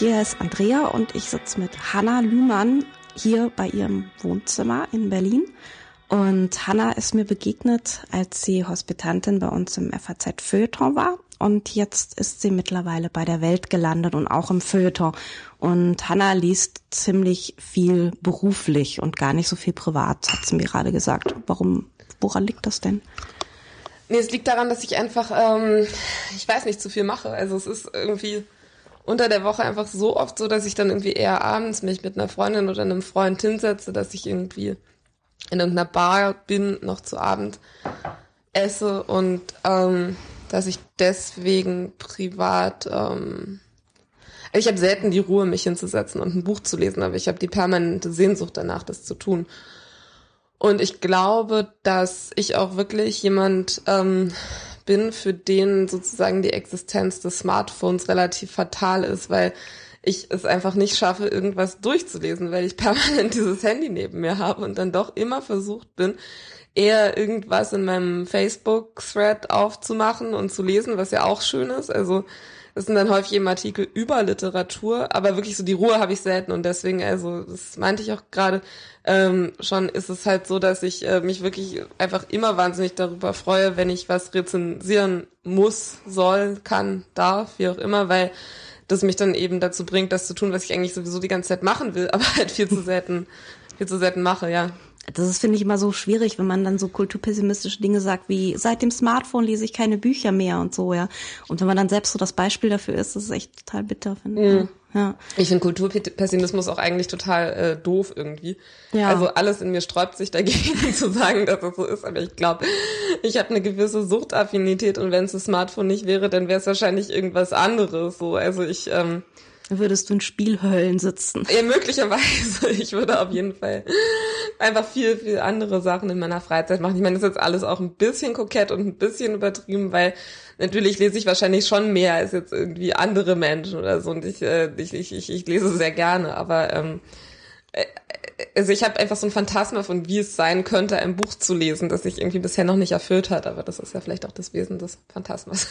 Hier ist Andrea und ich sitze mit Hanna Lühmann hier bei ihrem Wohnzimmer in Berlin. Und Hanna ist mir begegnet, als sie Hospitantin bei uns im FAZ Feuilleton war. Und jetzt ist sie mittlerweile bei der Welt gelandet und auch im Feuilleton. Und Hanna liest ziemlich viel beruflich und gar nicht so viel privat, hat sie mir gerade gesagt. Warum, woran liegt das denn? Nee, es liegt daran, dass ich einfach, ähm, ich weiß nicht, zu viel mache. Also es ist irgendwie unter der Woche einfach so oft so, dass ich dann irgendwie eher abends mich mit einer Freundin oder einem Freund hinsetze, dass ich irgendwie in irgendeiner Bar bin, noch zu Abend esse und ähm, dass ich deswegen privat, ähm, ich habe selten die Ruhe, mich hinzusetzen und ein Buch zu lesen, aber ich habe die permanente Sehnsucht danach, das zu tun. Und ich glaube, dass ich auch wirklich jemand ähm, bin, für den sozusagen die Existenz des Smartphones relativ fatal ist, weil ich es einfach nicht schaffe, irgendwas durchzulesen, weil ich permanent dieses Handy neben mir habe und dann doch immer versucht bin, eher irgendwas in meinem Facebook-Thread aufzumachen und zu lesen, was ja auch schön ist. Also es sind dann häufig eben Artikel über Literatur, aber wirklich so die Ruhe habe ich selten und deswegen, also das meinte ich auch gerade, ähm, schon ist es halt so, dass ich äh, mich wirklich einfach immer wahnsinnig darüber freue, wenn ich was rezensieren muss, soll, kann, darf, wie auch immer, weil das mich dann eben dazu bringt, das zu tun, was ich eigentlich sowieso die ganze Zeit machen will, aber halt viel zu selten, viel zu selten mache, ja. Das ist, finde ich, immer so schwierig, wenn man dann so kulturpessimistische Dinge sagt, wie seit dem Smartphone lese ich keine Bücher mehr und so, ja. Und wenn man dann selbst so das Beispiel dafür ist, das ist echt total bitter, finde ich. Mhm. Ja. Ich finde Kulturpessimismus auch eigentlich total äh, doof irgendwie. Ja. Also alles in mir sträubt sich dagegen zu sagen, dass es so ist, aber ich glaube, ich habe eine gewisse Suchtaffinität und wenn es das Smartphone nicht wäre, dann wäre es wahrscheinlich irgendwas anderes. So, also ich ähm, würdest du in Spielhöllen sitzen. Ja, möglicherweise. Ich würde auf jeden Fall einfach viel, viel andere Sachen in meiner Freizeit machen. Ich meine, das ist jetzt alles auch ein bisschen kokett und ein bisschen übertrieben, weil natürlich lese ich wahrscheinlich schon mehr als jetzt irgendwie andere Menschen oder so. Und ich, äh, ich, ich, ich, lese sehr gerne, aber ähm, äh, also ich habe einfach so ein Phantasma von, wie es sein könnte, ein Buch zu lesen, das sich irgendwie bisher noch nicht erfüllt hat. Aber das ist ja vielleicht auch das Wesen des Phantasmas.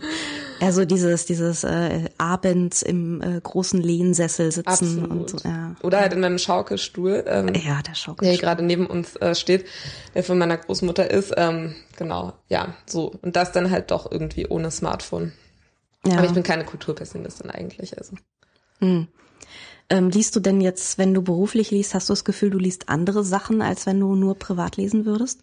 also dieses, dieses äh, abends im äh, großen Lehnsessel sitzen Absolut. und so. Ja. Oder halt in meinem Schaukelstuhl. Ähm, ja, der Schaukelstuhl. Der gerade neben uns äh, steht, der von meiner Großmutter ist. Ähm, genau, ja, so. Und das dann halt doch irgendwie ohne Smartphone. Ja. Aber ich bin keine Kulturpessimistin eigentlich. Also. Hm. Ähm, liest du denn jetzt, wenn du beruflich liest, hast du das Gefühl, du liest andere Sachen, als wenn du nur privat lesen würdest?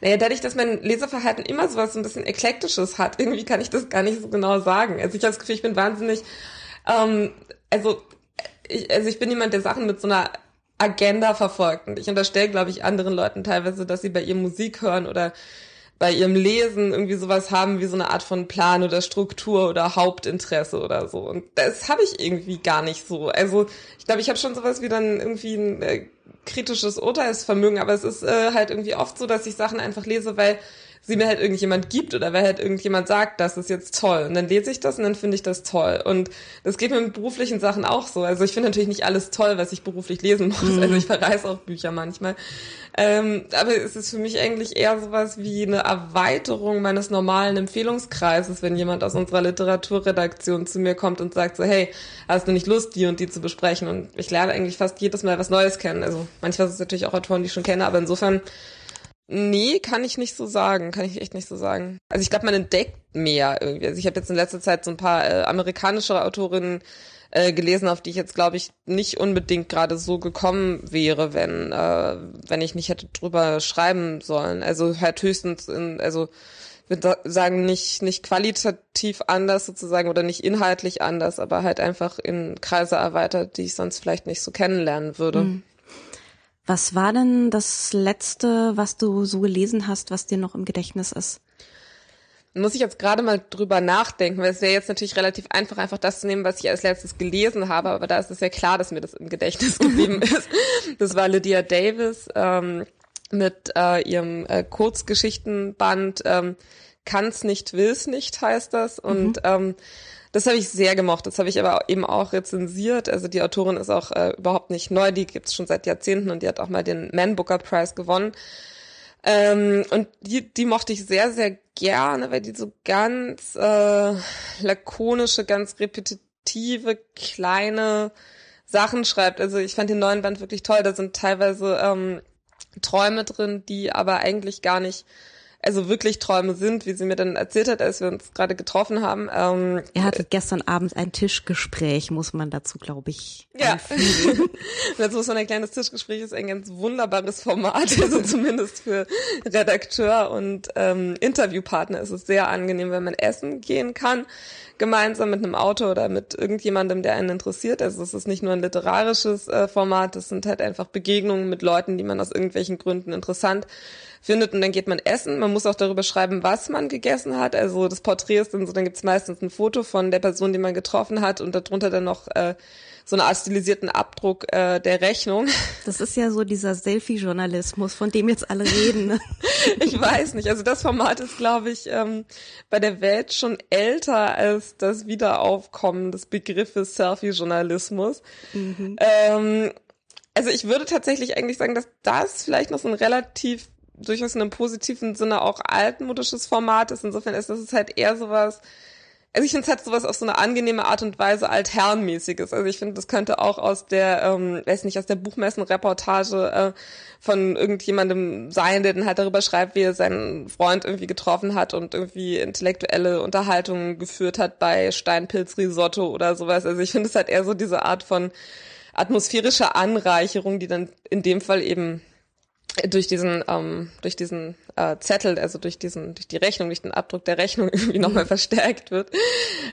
Naja, dadurch, dass mein Leseverhalten immer so was ein bisschen Eklektisches hat, irgendwie kann ich das gar nicht so genau sagen. Also ich habe das Gefühl, ich bin wahnsinnig, ähm, also ich, also ich bin jemand, der Sachen mit so einer Agenda verfolgt. Und ich unterstelle, glaube ich, anderen Leuten teilweise, dass sie bei ihr Musik hören oder bei ihrem Lesen irgendwie sowas haben wie so eine Art von Plan oder Struktur oder Hauptinteresse oder so. Und das habe ich irgendwie gar nicht so. Also ich glaube, ich habe schon sowas wie dann irgendwie ein äh, kritisches Urteilsvermögen, aber es ist äh, halt irgendwie oft so, dass ich Sachen einfach lese, weil sie mir halt irgendjemand gibt oder weil halt irgendjemand sagt, das ist jetzt toll. Und dann lese ich das und dann finde ich das toll. Und das geht mir mit beruflichen Sachen auch so. Also ich finde natürlich nicht alles toll, was ich beruflich lesen muss. Mhm. Also ich verreiße auch Bücher manchmal. Ähm, aber es ist für mich eigentlich eher sowas wie eine Erweiterung meines normalen Empfehlungskreises, wenn jemand aus unserer Literaturredaktion zu mir kommt und sagt so, hey, hast du nicht Lust, die und die zu besprechen? Und ich lerne eigentlich fast jedes Mal was Neues kennen. Also manchmal ist es natürlich auch Autoren, die ich schon kenne, aber insofern Nee, kann ich nicht so sagen. Kann ich echt nicht so sagen. Also ich glaube, man entdeckt mehr irgendwie. Also ich habe jetzt in letzter Zeit so ein paar äh, amerikanische Autorinnen äh, gelesen, auf die ich jetzt, glaube ich, nicht unbedingt gerade so gekommen wäre, wenn, äh, wenn ich nicht hätte drüber schreiben sollen. Also halt höchstens in, also würde sagen, nicht, nicht qualitativ anders sozusagen oder nicht inhaltlich anders, aber halt einfach in Kreise erweitert, die ich sonst vielleicht nicht so kennenlernen würde. Mhm. Was war denn das letzte, was du so gelesen hast, was dir noch im Gedächtnis ist? Muss ich jetzt gerade mal drüber nachdenken, weil es wäre jetzt natürlich relativ einfach, einfach das zu nehmen, was ich als letztes gelesen habe, aber da ist es ja klar, dass mir das im Gedächtnis geblieben ist. Das war Lydia Davis ähm, mit äh, ihrem äh, Kurzgeschichtenband ähm, Kann's nicht, will's nicht heißt das und mhm. ähm, das habe ich sehr gemocht. Das habe ich aber eben auch rezensiert. Also die Autorin ist auch äh, überhaupt nicht neu. Die gibt's schon seit Jahrzehnten und die hat auch mal den Man Booker Prize gewonnen. Ähm, und die, die mochte ich sehr, sehr gerne, weil die so ganz äh, lakonische, ganz repetitive kleine Sachen schreibt. Also ich fand den neuen Band wirklich toll. Da sind teilweise ähm, Träume drin, die aber eigentlich gar nicht also wirklich Träume sind, wie sie mir dann erzählt hat, als wir uns gerade getroffen haben. Ähm, er hatte gestern Abend ein Tischgespräch, muss man dazu, glaube ich. Ja. dazu muss man ein kleines Tischgespräch ist ein ganz wunderbares Format, also zumindest für Redakteur und ähm, Interviewpartner ist es sehr angenehm, wenn man essen gehen kann gemeinsam mit einem Autor oder mit irgendjemandem, der einen interessiert. Also es ist nicht nur ein literarisches äh, Format, es sind halt einfach Begegnungen mit Leuten, die man aus irgendwelchen Gründen interessant findet und dann geht man essen. Man muss auch darüber schreiben, was man gegessen hat. Also das Porträt ist dann so, dann gibt es meistens ein Foto von der Person, die man getroffen hat und darunter dann noch äh, so eine Art stilisierten Abdruck äh, der Rechnung. Das ist ja so dieser Selfie-Journalismus, von dem jetzt alle reden. Ne? ich weiß nicht. Also das Format ist, glaube ich, ähm, bei der Welt schon älter als das Wiederaufkommen des Begriffes Selfie-Journalismus. Mhm. Ähm, also ich würde tatsächlich eigentlich sagen, dass das vielleicht noch so ein relativ durchaus in einem positiven Sinne auch altmodisches Format ist. Insofern ist das halt eher sowas, also ich finde es halt sowas auf so eine angenehme Art und Weise altherrenmäßiges. Also ich finde, das könnte auch aus der, ähm, weiß nicht, aus der Buchmessenreportage äh, von irgendjemandem sein, der dann halt darüber schreibt, wie er seinen Freund irgendwie getroffen hat und irgendwie intellektuelle Unterhaltungen geführt hat bei Steinpilzrisotto oder sowas. Also ich finde es halt eher so diese Art von atmosphärischer Anreicherung, die dann in dem Fall eben durch diesen ähm, durch diesen äh, Zettel, also durch diesen durch die Rechnung, durch den Abdruck der Rechnung irgendwie nochmal mhm. verstärkt wird.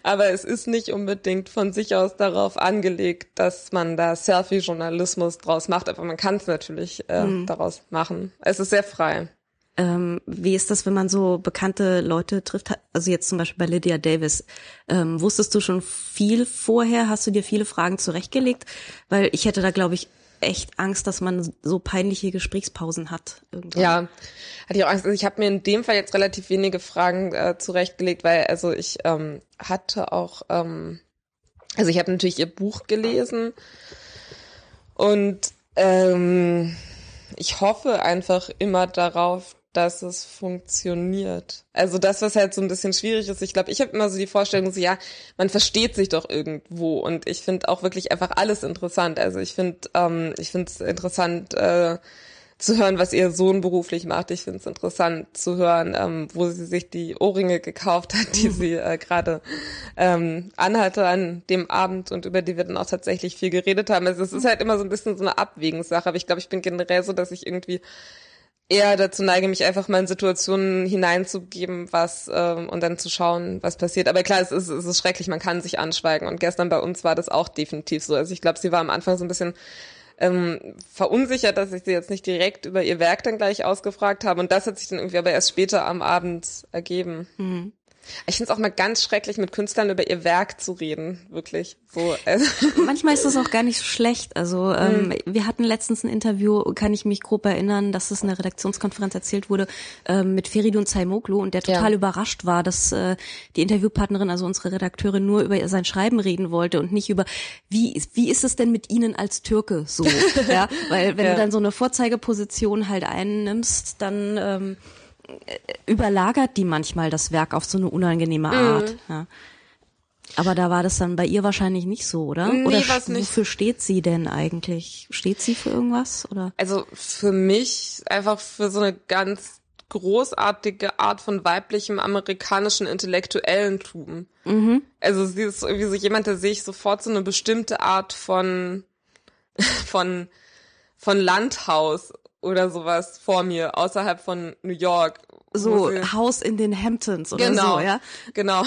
Aber es ist nicht unbedingt von sich aus darauf angelegt, dass man da Selfie-Journalismus draus macht, aber man kann es natürlich äh, mhm. daraus machen. Es ist sehr frei. Ähm, wie ist das, wenn man so bekannte Leute trifft? Also jetzt zum Beispiel bei Lydia Davis. Ähm, wusstest du schon viel vorher? Hast du dir viele Fragen zurechtgelegt? Weil ich hätte da, glaube ich, echt Angst, dass man so peinliche Gesprächspausen hat. Irgendwann. Ja, hatte ich auch Angst. Also ich habe mir in dem Fall jetzt relativ wenige Fragen äh, zurechtgelegt, weil also ich ähm, hatte auch, ähm, also ich habe natürlich ihr Buch gelesen und ähm, ich hoffe einfach immer darauf, dass es funktioniert. Also das, was halt so ein bisschen schwierig ist, ich glaube, ich habe immer so die Vorstellung, so ja, man versteht sich doch irgendwo und ich finde auch wirklich einfach alles interessant. Also ich finde, ähm, ich finde es interessant äh, zu hören, was ihr Sohn beruflich macht. Ich finde es interessant zu hören, ähm, wo sie sich die Ohrringe gekauft hat, die sie äh, gerade ähm, anhatte an dem Abend und über die wir dann auch tatsächlich viel geredet haben. Also es ist halt immer so ein bisschen so eine Abwägungssache, aber ich glaube, ich bin generell so, dass ich irgendwie eher dazu neige, mich einfach mal in Situationen hineinzugeben, was ähm, und dann zu schauen, was passiert. Aber klar, es ist, es ist schrecklich, man kann sich anschweigen. Und gestern bei uns war das auch definitiv so. Also ich glaube, sie war am Anfang so ein bisschen ähm, verunsichert, dass ich sie jetzt nicht direkt über ihr Werk dann gleich ausgefragt habe. Und das hat sich dann irgendwie aber erst später am Abend ergeben. Mhm. Ich finde es auch mal ganz schrecklich, mit Künstlern über ihr Werk zu reden, wirklich. So. Also. Manchmal ist das auch gar nicht so schlecht. Also ähm, mhm. wir hatten letztens ein Interview, kann ich mich grob erinnern, dass es in der Redaktionskonferenz erzählt wurde ähm, mit Feridun Zaimoglu und der total ja. überrascht war, dass äh, die Interviewpartnerin, also unsere Redakteurin, nur über sein Schreiben reden wollte und nicht über wie wie ist es denn mit Ihnen als Türke so, ja, weil wenn ja. du dann so eine Vorzeigeposition halt einnimmst, dann ähm, überlagert die manchmal das Werk auf so eine unangenehme mhm. Art. Mhm. Ja. Aber da war das dann bei ihr wahrscheinlich nicht so, oder? Nee, oder was nicht. wofür steht sie denn eigentlich? Steht sie für irgendwas oder? Also für mich einfach für so eine ganz großartige Art von weiblichem amerikanischen Intellektuellentum. Mhm. Also sie ist irgendwie so jemand, der sehe ich sofort so eine bestimmte Art von von von Landhaus oder sowas vor mir außerhalb von New York. So Haus in den Hamptons oder genau, so, ja? Genau.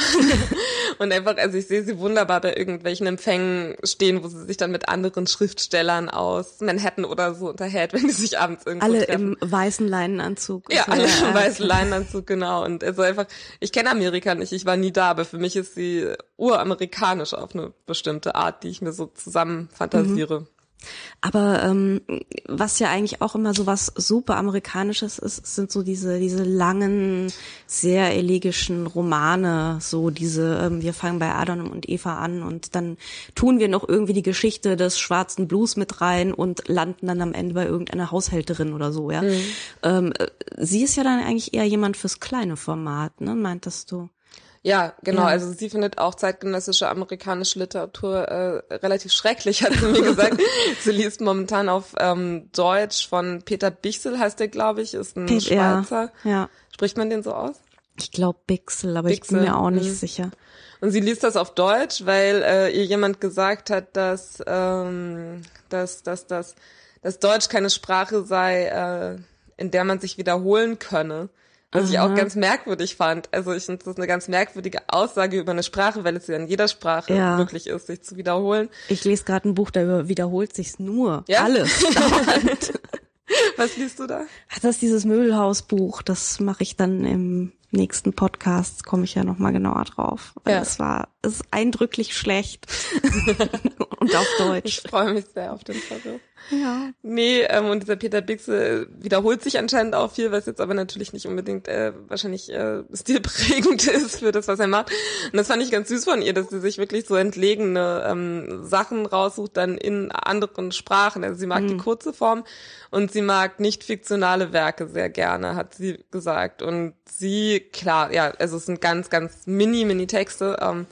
und einfach, also ich sehe sie wunderbar bei irgendwelchen Empfängen stehen, wo sie sich dann mit anderen Schriftstellern aus Manhattan oder so unterhält, wenn sie sich abends irgendwo Alle treffen. im weißen Leinenanzug. Ja, alle im weißen Leinenanzug, genau. Und also einfach, ich kenne Amerika nicht, ich war nie da, aber für mich ist sie uramerikanisch auf eine bestimmte Art, die ich mir so zusammen fantasiere. Mhm. Aber ähm, was ja eigentlich auch immer so was super amerikanisches ist, sind so diese diese langen, sehr elegischen Romane, so diese ähm, wir fangen bei Adam und Eva an und dann tun wir noch irgendwie die Geschichte des schwarzen Blues mit rein und landen dann am Ende bei irgendeiner Haushälterin oder so, ja. Mhm. Ähm, sie ist ja dann eigentlich eher jemand fürs kleine Format, ne, meintest du? Ja, genau. Ja. Also sie findet auch zeitgenössische amerikanische Literatur äh, relativ schrecklich, hat sie mir gesagt. sie liest momentan auf ähm, Deutsch von Peter Bichsel, heißt der, glaube ich, ist ein Pe- ja, Schweizer. Ja. Spricht man den so aus? Ich glaube Bixel, aber ich Bixel, bin mir auch nicht mhm. sicher. Und sie liest das auf Deutsch, weil äh, ihr jemand gesagt hat, dass, ähm, dass, dass, dass, dass Deutsch keine Sprache sei, äh, in der man sich wiederholen könne. Was ich auch Aha. ganz merkwürdig fand. Also ich finde, das ist eine ganz merkwürdige Aussage über eine Sprache, weil es ja in jeder Sprache Ja. möglich ist, sich zu wiederholen. Ich lese gerade ein Buch, da wiederholt sich's nur. Ja? Alles. Was liest du da? das ist dieses Möbelhausbuch, das mache ich dann im nächsten Podcast, komme ich ja nochmal genauer drauf. Weil Ja. es war, ist eindrücklich schlecht. Und auf Ich Deutsch. freue mich sehr auf den Versuch. Ja. Nee, ähm, und dieser Peter Bixe wiederholt sich anscheinend auch viel, was jetzt aber natürlich nicht unbedingt äh, wahrscheinlich äh, stilprägend ist für das, was er macht. Und das fand ich ganz süß von ihr, dass sie sich wirklich so entlegene ähm, Sachen raussucht, dann in anderen Sprachen. Also sie mag die kurze Form und sie mag nicht fiktionale Werke sehr gerne, hat sie gesagt. Und sie, klar, ja, also es sind ganz, ganz mini, mini Texte. Ähm,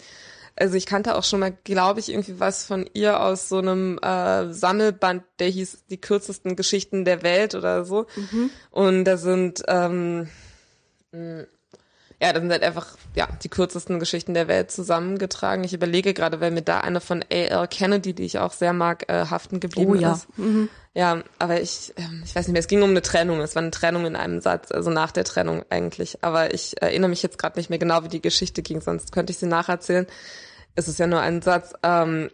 also ich kannte auch schon mal, glaube ich, irgendwie was von ihr aus so einem äh, Sammelband, der hieß Die kürzesten Geschichten der Welt oder so. Und da sind ähm, mh, ja, da sind halt einfach ja die kürzesten Geschichten der Welt zusammengetragen. Ich überlege gerade, weil mir da eine von A.L. Kennedy, die ich auch sehr mag, äh, haften geblieben Oh ja. ist. Ja, aber ich, ähm, ich weiß nicht mehr, es ging um eine Trennung. Es war eine Trennung in einem Satz, also nach der Trennung eigentlich. Aber ich erinnere mich jetzt gerade nicht mehr genau, wie die Geschichte ging, sonst könnte ich sie nacherzählen. Es ist ja nur ein Satz. Ähm,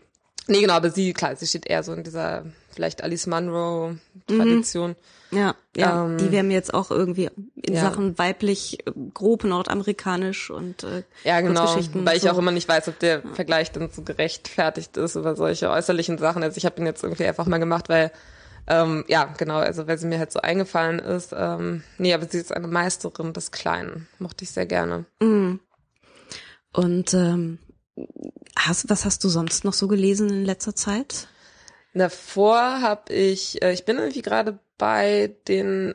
nee, genau, aber sie, klar, sie steht eher so in dieser vielleicht Alice Munro-Tradition. Ja, ja, Ähm, die wären mir jetzt auch irgendwie in ja. Sachen weiblich äh, grob nordamerikanisch und äh, Ja, genau. Weil ich so. auch immer nicht weiß, ob der Vergleich dann so gerechtfertigt ist über solche äußerlichen Sachen. Also ich habe ihn jetzt irgendwie einfach mal gemacht, weil ähm, ja, genau, also weil sie mir halt so eingefallen ist. Ähm, nee, aber sie ist eine Meisterin des Kleinen. Mochte ich sehr gerne. Und ähm, hast, was hast du sonst noch so gelesen in letzter Zeit? Davor habe ich, äh, ich bin irgendwie gerade bei den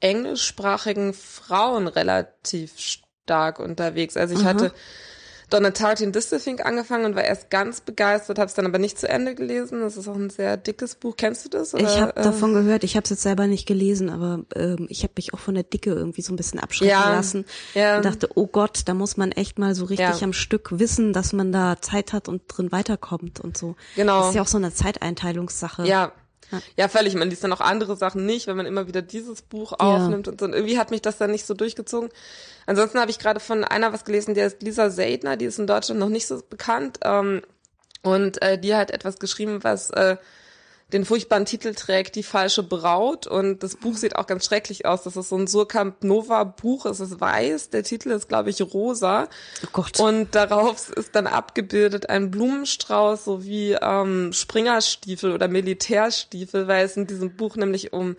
englischsprachigen Frauen relativ stark unterwegs. Also ich Mhm. hatte Donna Tartt in Distelfink angefangen und war erst ganz begeistert, habe es dann aber nicht zu Ende gelesen. Das ist auch ein sehr dickes Buch. Kennst du das? ich oder, habe äh, davon gehört, ich habe es jetzt selber nicht gelesen, aber ähm, ich habe mich auch von der Dicke irgendwie so ein bisschen abschrecken Ja, lassen ja. und dachte, oh Gott, da muss man echt mal so richtig Ja. am Stück wissen, dass man da Zeit hat und drin weiterkommt und so. Genau. Das ist ja auch so eine Zeiteinteilungssache. Ja. Ja, völlig. Man liest dann auch andere Sachen nicht, wenn man immer wieder dieses Buch aufnimmt und so. Und irgendwie hat mich das dann nicht so durchgezogen. Ansonsten habe ich gerade von einer was gelesen, die ist Lisa Seidner, die ist in Deutschland noch nicht so bekannt. Ähm, und äh, die hat etwas geschrieben, was äh, den furchtbaren Titel trägt, Die falsche Braut. Und das Buch sieht auch ganz schrecklich aus. Das ist so ein Surkamp Nova Buch. Es ist weiß. Der Titel ist, glaube ich, rosa. Oh Gott. Und darauf ist dann abgebildet ein Blumenstrauß sowie ähm, Springerstiefel oder Militärstiefel, weil es in diesem Buch nämlich um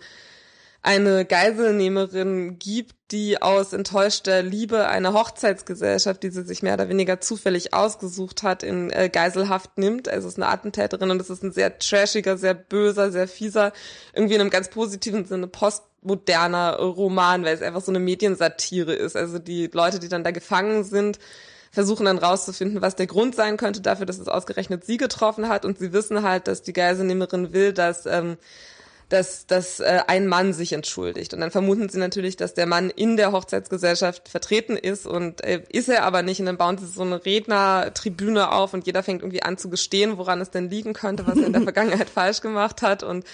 eine Geiselnehmerin gibt, die aus enttäuschter Liebe eine Hochzeitsgesellschaft, die sie sich mehr oder weniger zufällig ausgesucht hat, in äh, Geiselhaft nimmt. Also es ist eine Attentäterin und es ist ein sehr trashiger, sehr böser, sehr fieser, irgendwie in einem ganz positiven Sinne postmoderner Roman, weil es einfach so eine Mediensatire ist. Also die Leute, die dann da gefangen sind, versuchen dann rauszufinden, was der Grund sein könnte dafür, dass es ausgerechnet sie getroffen hat. Und sie wissen halt, dass die Geiselnehmerin will, dass ähm, dass, dass äh, ein Mann sich entschuldigt. Und dann vermuten sie natürlich, dass der Mann in der Hochzeitsgesellschaft vertreten ist und äh, ist er aber nicht. Und dann bauen sie so eine Rednertribüne auf und jeder fängt irgendwie an zu gestehen, woran es denn liegen könnte, was er in der Vergangenheit falsch gemacht hat. Und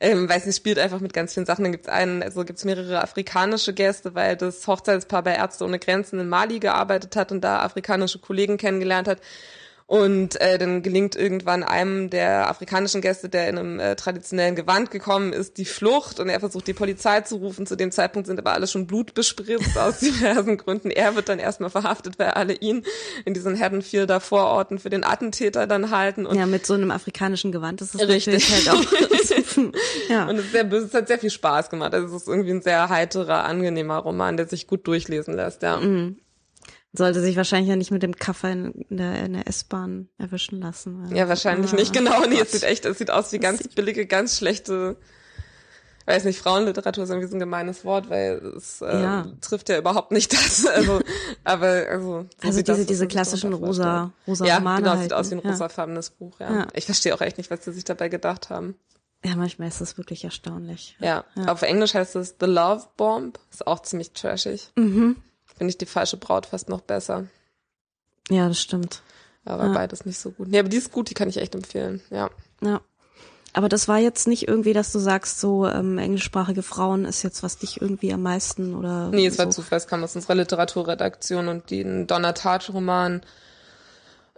ähm, weiß nicht, spielt einfach mit ganz vielen Sachen. Dann gibt's einen, also gibt's mehrere afrikanische Gäste, weil das Hochzeitspaar bei Ärzte ohne Grenzen in Mali gearbeitet hat und da afrikanische Kollegen kennengelernt hat. Und äh, dann gelingt irgendwann einem der afrikanischen Gäste, der in einem äh, traditionellen Gewand gekommen ist, die Flucht und er versucht die Polizei zu rufen. Zu dem Zeitpunkt sind aber alle schon blutbespritzt aus diversen Gründen. Er wird dann erstmal verhaftet, weil alle ihn in diesen Haddonfielder Vororten für den Attentäter dann halten. Und ja, mit so einem afrikanischen Gewand ist es Richtig. halt auch. ja. Und es, ist sehr böse, es hat sehr viel Spaß gemacht. Also es ist irgendwie ein sehr heiterer, angenehmer Roman, der sich gut durchlesen lässt, ja. Sollte sich wahrscheinlich ja nicht mit dem Kaffer in der, in der S-Bahn erwischen lassen. weil- Ja, wahrscheinlich Ah, nicht, genau. Nee, Gott. es sieht echt, es sieht aus wie ganz billige, ganz schlechte. weiß nicht, Frauenliteratur ist irgendwie so ein gemeines Wort, weil es äh, ja. trifft ja überhaupt nicht das. Also, aber also so also diese, das, diese klassischen rosa, rosa ja, Romane genau, halt, sieht aus wie ein ja. rosafarbenes Buch. Ja. ja. Ich verstehe auch echt nicht, was sie sich dabei gedacht haben. Ja, manchmal ist das wirklich erstaunlich. Ja, ja. auf Englisch heißt es The Love Bomb, ist auch ziemlich trashig. Mhm. Finde ich die falsche Braut fast noch besser. Ja, das stimmt. Aber ja. beides nicht so gut. Nee, aber die ist gut, die kann ich echt empfehlen, ja. Ja. Aber das war jetzt nicht irgendwie, dass du sagst, so ähm, englischsprachige Frauen ist jetzt, was dich irgendwie am meisten oder. Nee, es so. war Zufall, es kam aus unserer Literaturredaktion und den Donna Tartt-Roman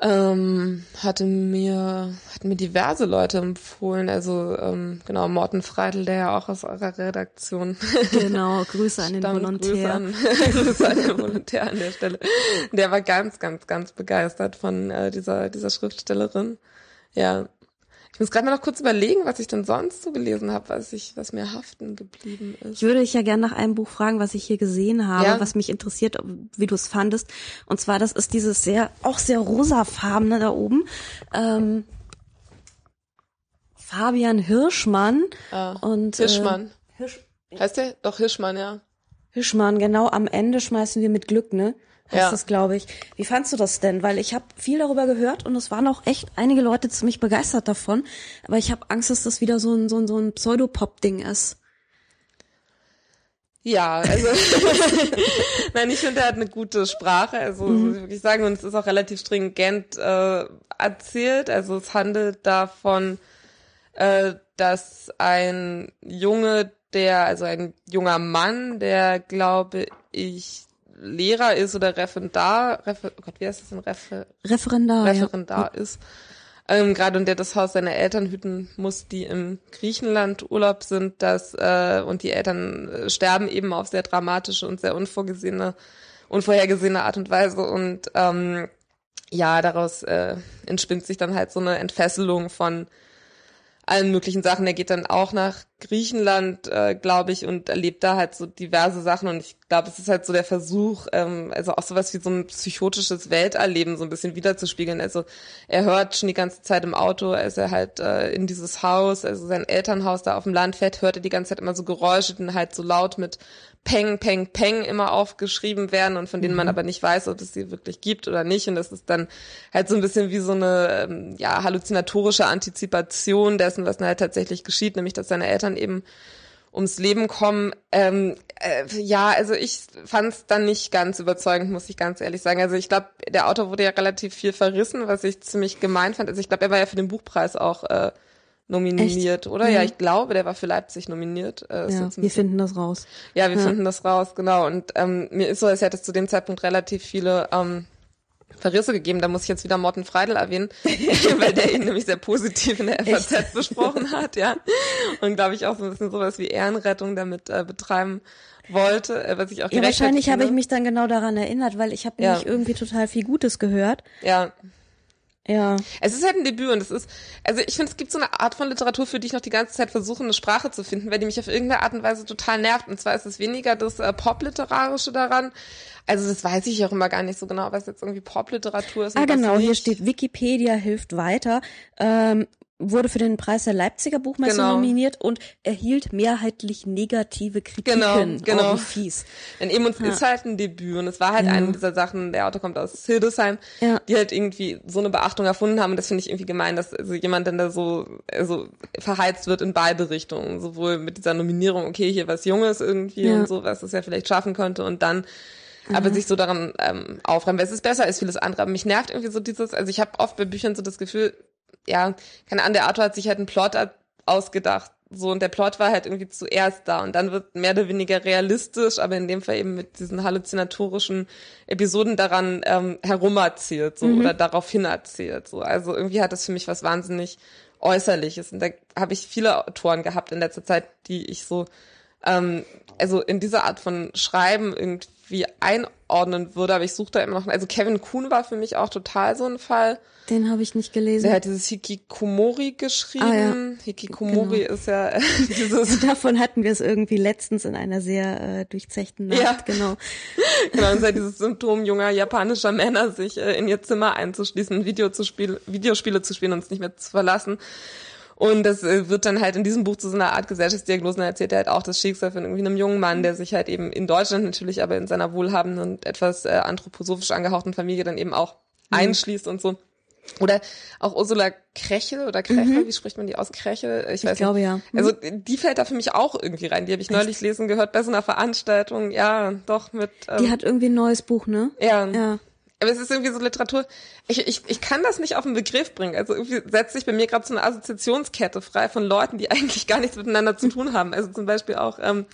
ähm, hatte mir hatten mir diverse Leute empfohlen, also ähm, genau Morten Freidel, der ja auch aus eurer Redaktion genau Grüße an den Volontär. Grüße an, Grüße an den Volontär an der Stelle, der war ganz ganz ganz begeistert von äh, dieser dieser Schriftstellerin, ja ich muss gerade mal noch kurz überlegen, was ich denn sonst so gelesen habe, was ich, was mir haften geblieben ist. Ich würde dich ja gerne nach einem Buch fragen, was ich hier gesehen habe, ja. was mich interessiert, wie du es fandest. Und zwar, das ist dieses sehr, auch sehr rosafarbene da oben. Ähm, Fabian Hirschmann. Ah, und, Hirschmann. Äh, Hirsch heißt der? Doch, Hirschmann, ja. Hirschmann, genau, am Ende schmeißen wir mit Glück, ne? Heißt ja. das, glaube ich. Wie fandst du das denn? Weil ich habe viel darüber gehört und es waren auch echt einige Leute ziemlich begeistert davon. Aber ich habe Angst, dass das wieder so ein, so ein, so ein Pseudopop-Ding ist. Ja, also nein, ich finde, er hat eine gute Sprache, also mhm. muss ich wirklich sagen, und es ist auch relativ stringent äh, erzählt. Also es handelt davon, äh, dass ein Junge, der, also ein junger Mann, der glaube ich Lehrer ist oder Referendar, Refer, oh Gott, wie heißt das denn? Refer, Referendar, Referendar ja. ist. Ähm, gerade und der das Haus seiner Eltern hüten muss, die im Griechenland Urlaub sind, das äh, und die Eltern äh, sterben eben auf sehr dramatische und sehr unvorgesehene, unvorhergesehene Art und Weise und ähm, ja, daraus äh, entspinnt sich dann halt so eine Entfesselung von allen möglichen Sachen. Er geht dann auch nach Griechenland, äh, glaube ich, und erlebt da halt so diverse Sachen. Und ich glaube, es ist halt so der Versuch, ähm, also auch sowas wie so ein psychotisches Welterleben so ein bisschen wiederzuspiegeln. Also er hört schon die ganze Zeit im Auto, als er halt äh, in dieses Haus, also sein Elternhaus da auf dem Land fährt, hört er die ganze Zeit immer so Geräusche, die halt so laut mit Peng, Peng, Peng immer aufgeschrieben werden und von denen mhm. man aber nicht weiß, ob es sie wirklich gibt oder nicht. Und das ist dann halt so ein bisschen wie so eine ähm, ja, halluzinatorische Antizipation dessen, was dann halt tatsächlich geschieht, nämlich dass seine Eltern eben ums Leben kommen. Ähm, äh, ja, also ich fand es dann nicht ganz überzeugend, muss ich ganz ehrlich sagen. Also ich glaube, der Autor wurde ja relativ viel verrissen, was ich ziemlich gemein fand. Also ich glaube, er war ja für den Buchpreis auch äh, nominiert, Echt? oder? Ja. ja. ich glaube, der war für Leipzig nominiert. Äh, ja, wir finden das raus. Ja, wir ja. finden das raus, genau. Und ähm, mir ist so, als hätte es zu dem Zeitpunkt relativ viele ähm, Verrisse gegeben. Da muss ich jetzt wieder Morten Freidel erwähnen, weil der ihn nämlich sehr positiv in der FAZ Echt? besprochen hat, ja. Und glaube ich auch so ein bisschen sowas wie Ehrenrettung damit äh, betreiben wollte, äh, was ich auch Ja, wahrscheinlich habe ich mich dann genau daran erinnert, weil ich habe ja. nämlich irgendwie total viel Gutes gehört. Ja. Ja. Es ist halt ein Debüt und es ist, also ich finde, es gibt so eine Art von Literatur, für die ich noch die ganze Zeit versuche, eine Sprache zu finden, weil die mich auf irgendeine Art und Weise total nervt. Und zwar ist es weniger das äh, Pop-Literarische daran. Also das weiß ich auch immer gar nicht so genau, was jetzt irgendwie Pop-Literatur ist. Ah, genau, hier steht Wikipedia hilft weiter. Ähm, wurde für den Preis der Leipziger Buchmesse genau. nominiert und erhielt mehrheitlich negative Kritiken. Genau, genau. Oh, fies. Denn eben uns ja. ist halt ein Debüt und es war halt ja. eine dieser Sachen, der Autor kommt aus Hildesheim, ja. die halt irgendwie so eine Beachtung erfunden haben und das finde ich irgendwie gemein, dass also jemand dann da so also verheizt wird in beide Richtungen, sowohl mit dieser Nominierung, okay, hier was Junges irgendwie ja. und so, was es ja vielleicht schaffen könnte und dann mhm. aber sich so daran ähm, aufräumen, weil es ist besser als vieles andere. Aber mich nervt irgendwie so dieses, also ich habe oft bei Büchern so das Gefühl, ja, keine Ahnung, der Autor hat sich halt einen Plot ausgedacht. So, und der Plot war halt irgendwie zuerst da und dann wird mehr oder weniger realistisch, aber in dem Fall eben mit diesen halluzinatorischen Episoden daran ähm, herumerzählt, so, mhm. oder darauf hin erzählt, so. Also irgendwie hat das für mich was wahnsinnig Äußerliches. Und da habe ich viele Autoren gehabt in letzter Zeit, die ich so, ähm, also in dieser Art von Schreiben irgendwie einordnen würde, aber ich suche da immer noch, also Kevin Kuhn war für mich auch total so ein Fall. Den habe ich nicht gelesen. Der hat dieses Hikikomori geschrieben. Ah, ja. Hikikomori genau. ist ja dieses. Davon hatten wir es irgendwie letztens in einer sehr äh, durchzechten Nacht, ja. genau. genau, es ist dieses Symptom junger japanischer Männer, sich äh, in ihr Zimmer einzuschließen, Video zu spielen, Videospiele zu spielen und es nicht mehr zu verlassen. Und das äh, wird dann halt in diesem Buch zu so einer Art Gesellschaftsdiagnose, dann erzählt er halt auch das Schicksal von irgendwie einem jungen Mann, der sich halt eben in Deutschland natürlich, aber in seiner wohlhabenden und etwas äh, anthroposophisch angehauchten Familie dann eben auch mhm. einschließt und so. Oder auch Ursula Krechel oder Krechel, mhm. wie spricht man die aus? Krechel? Ich, weiß ich glaube nicht. ja. Mhm. Also die fällt da für mich auch irgendwie rein. Die habe ich Echt? neulich lesen gehört bei so einer Veranstaltung. Ja, doch mit. Ähm, die hat irgendwie ein neues Buch, ne? Ja. Ja. Aber es ist irgendwie so Literatur. Ich, ich, ich kann das nicht auf den Begriff bringen. Also irgendwie setzt sich bei mir gerade so eine Assoziationskette frei von Leuten, die eigentlich gar nichts miteinander zu tun haben. Also zum Beispiel auch, ähm,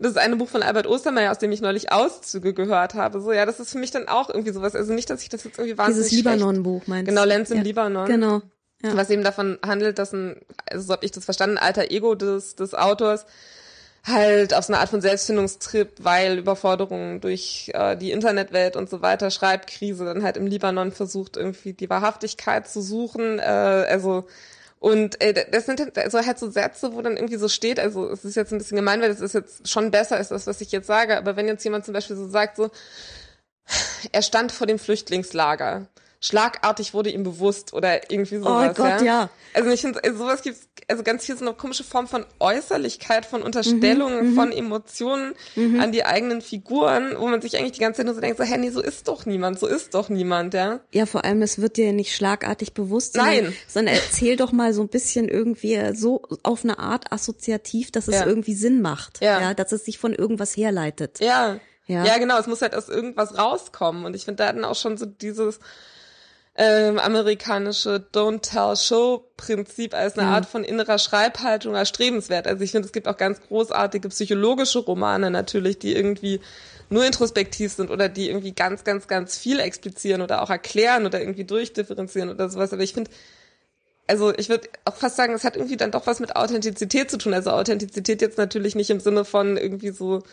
das ist ein Buch von Albert Ostermeier, aus dem ich neulich Auszüge gehört habe. So, ja, das ist für mich dann auch irgendwie sowas. Also nicht, dass ich das jetzt irgendwie wahnsinnig Dieses Libanon-Buch meinst du? Genau, Lenz im ja. Libanon. Genau. Ja. Was eben davon handelt, dass ein, also so habe ich das verstanden, alter Ego des, des Autors halt auf so eine Art von Selbstfindungstrip, weil Überforderungen durch äh, die Internetwelt und so weiter, Schreibkrise, dann halt im Libanon versucht, irgendwie die Wahrhaftigkeit zu suchen. Äh, also und äh, das sind halt, also halt so Sätze, wo dann irgendwie so steht, also es ist jetzt ein bisschen gemein, weil das ist jetzt schon besser als das, was ich jetzt sage, aber wenn jetzt jemand zum Beispiel so sagt, so, er stand vor dem Flüchtlingslager schlagartig wurde ihm bewusst oder irgendwie sowas. Oh Gott, ja. ja. Also ich finde, sowas gibt's, also ganz viel so eine komische Form von Äußerlichkeit, von Unterstellungen, mhm, mhm, von Emotionen mhm. an die eigenen Figuren, wo man sich eigentlich die ganze Zeit nur so denkt, so, hä, nee, so ist doch niemand, so ist doch niemand, ja. Ja, vor allem, es wird dir nicht schlagartig bewusst, Nein. sondern erzähl doch mal so ein bisschen irgendwie so auf eine Art assoziativ, dass es ja. irgendwie Sinn macht. Ja. ja. Dass es sich von irgendwas herleitet. Ja. Ja. ja, genau, es muss halt aus irgendwas rauskommen. Und ich finde da dann auch schon so dieses, ähm, amerikanische Don't Tell Show Prinzip als eine mhm. Art von innerer Schreibhaltung erstrebenswert. Also ich finde, es gibt auch ganz großartige psychologische Romane natürlich, die irgendwie nur introspektiv sind oder die irgendwie ganz, ganz, ganz viel explizieren oder auch erklären oder irgendwie durchdifferenzieren oder sowas. Aber ich finde, also ich würde auch fast sagen, es hat irgendwie dann doch was mit Authentizität zu tun. Also Authentizität jetzt natürlich nicht im Sinne von irgendwie so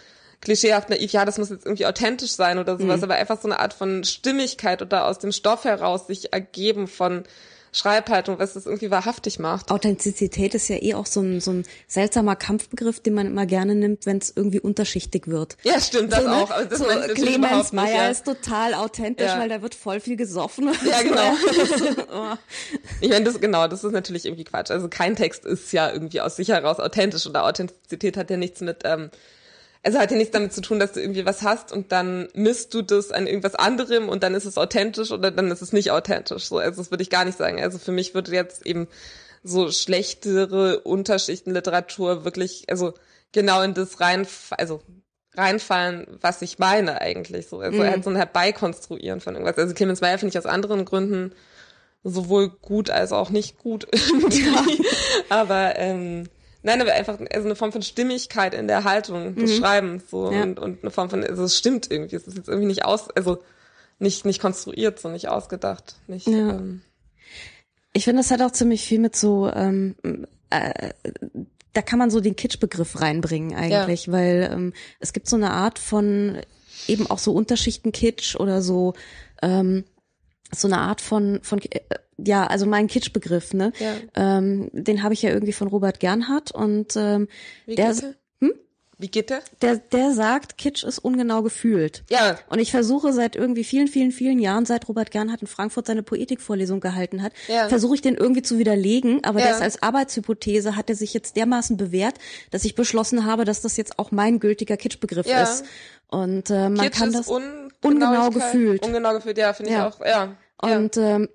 klischeehaft naiv, ja, das muss jetzt irgendwie authentisch sein oder sowas, mhm. aber einfach so eine Art von Stimmigkeit oder aus dem Stoff heraus sich ergeben von Schreibhaltung, was das irgendwie wahrhaftig macht. Authentizität ist ja eh auch so ein, so ein seltsamer Kampfbegriff, den man immer gerne nimmt, wenn es irgendwie unterschichtig wird. Ja, stimmt, das so, ne? auch. Aber das so, Clemens Meyer ja. ist total authentisch, ja. weil da wird voll viel gesoffen. Ja, genau. ich meine, das genau, das ist natürlich irgendwie Quatsch. Also kein Text ist ja irgendwie aus sich heraus authentisch oder Authentizität hat ja nichts mit ähm, also hat ja nichts damit zu tun, dass du irgendwie was hast und dann misst du das an irgendwas anderem und dann ist es authentisch oder dann ist es nicht authentisch. So, also das würde ich gar nicht sagen. Also für mich würde jetzt eben so schlechtere Unterschichtenliteratur wirklich, also genau in das rein, also reinfallen, was ich meine eigentlich. So, also mhm. halt so ein Herbeikonstruieren von irgendwas. Also Clemens Meyer finde ich aus anderen Gründen sowohl gut als auch nicht gut. Ja. Aber ähm, Nein, aber einfach also eine Form von Stimmigkeit in der Haltung des mhm. Schreibens so ja. und, und eine Form von, also es stimmt irgendwie, es ist jetzt irgendwie nicht aus, also nicht nicht konstruiert, so nicht ausgedacht, nicht. Ja. Ähm, ich finde, das hat auch ziemlich viel mit so, ähm, äh, da kann man so den Kitschbegriff reinbringen eigentlich, ja. weil ähm, es gibt so eine Art von eben auch so Unterschichten Kitsch oder so ähm, so eine Art von von äh, ja, also mein Kitschbegriff, ne? Ja. Ähm, den habe ich ja irgendwie von Robert Gernhardt und ähm, Wie der? Wie geht der? Der der sagt, Kitsch ist ungenau gefühlt. Ja. Und ich versuche seit irgendwie vielen vielen vielen Jahren, seit Robert Gernhardt in Frankfurt seine Poetikvorlesung gehalten hat, ja. versuche ich den irgendwie zu widerlegen, aber ja. das als Arbeitshypothese hat er sich jetzt dermaßen bewährt, dass ich beschlossen habe, dass das jetzt auch mein gültiger Kitschbegriff ja. ist. Und äh, man Kitsch kann das ungenau gefühlt. Ungenau gefühlt, ja, finde ich auch, ja. Und ähm,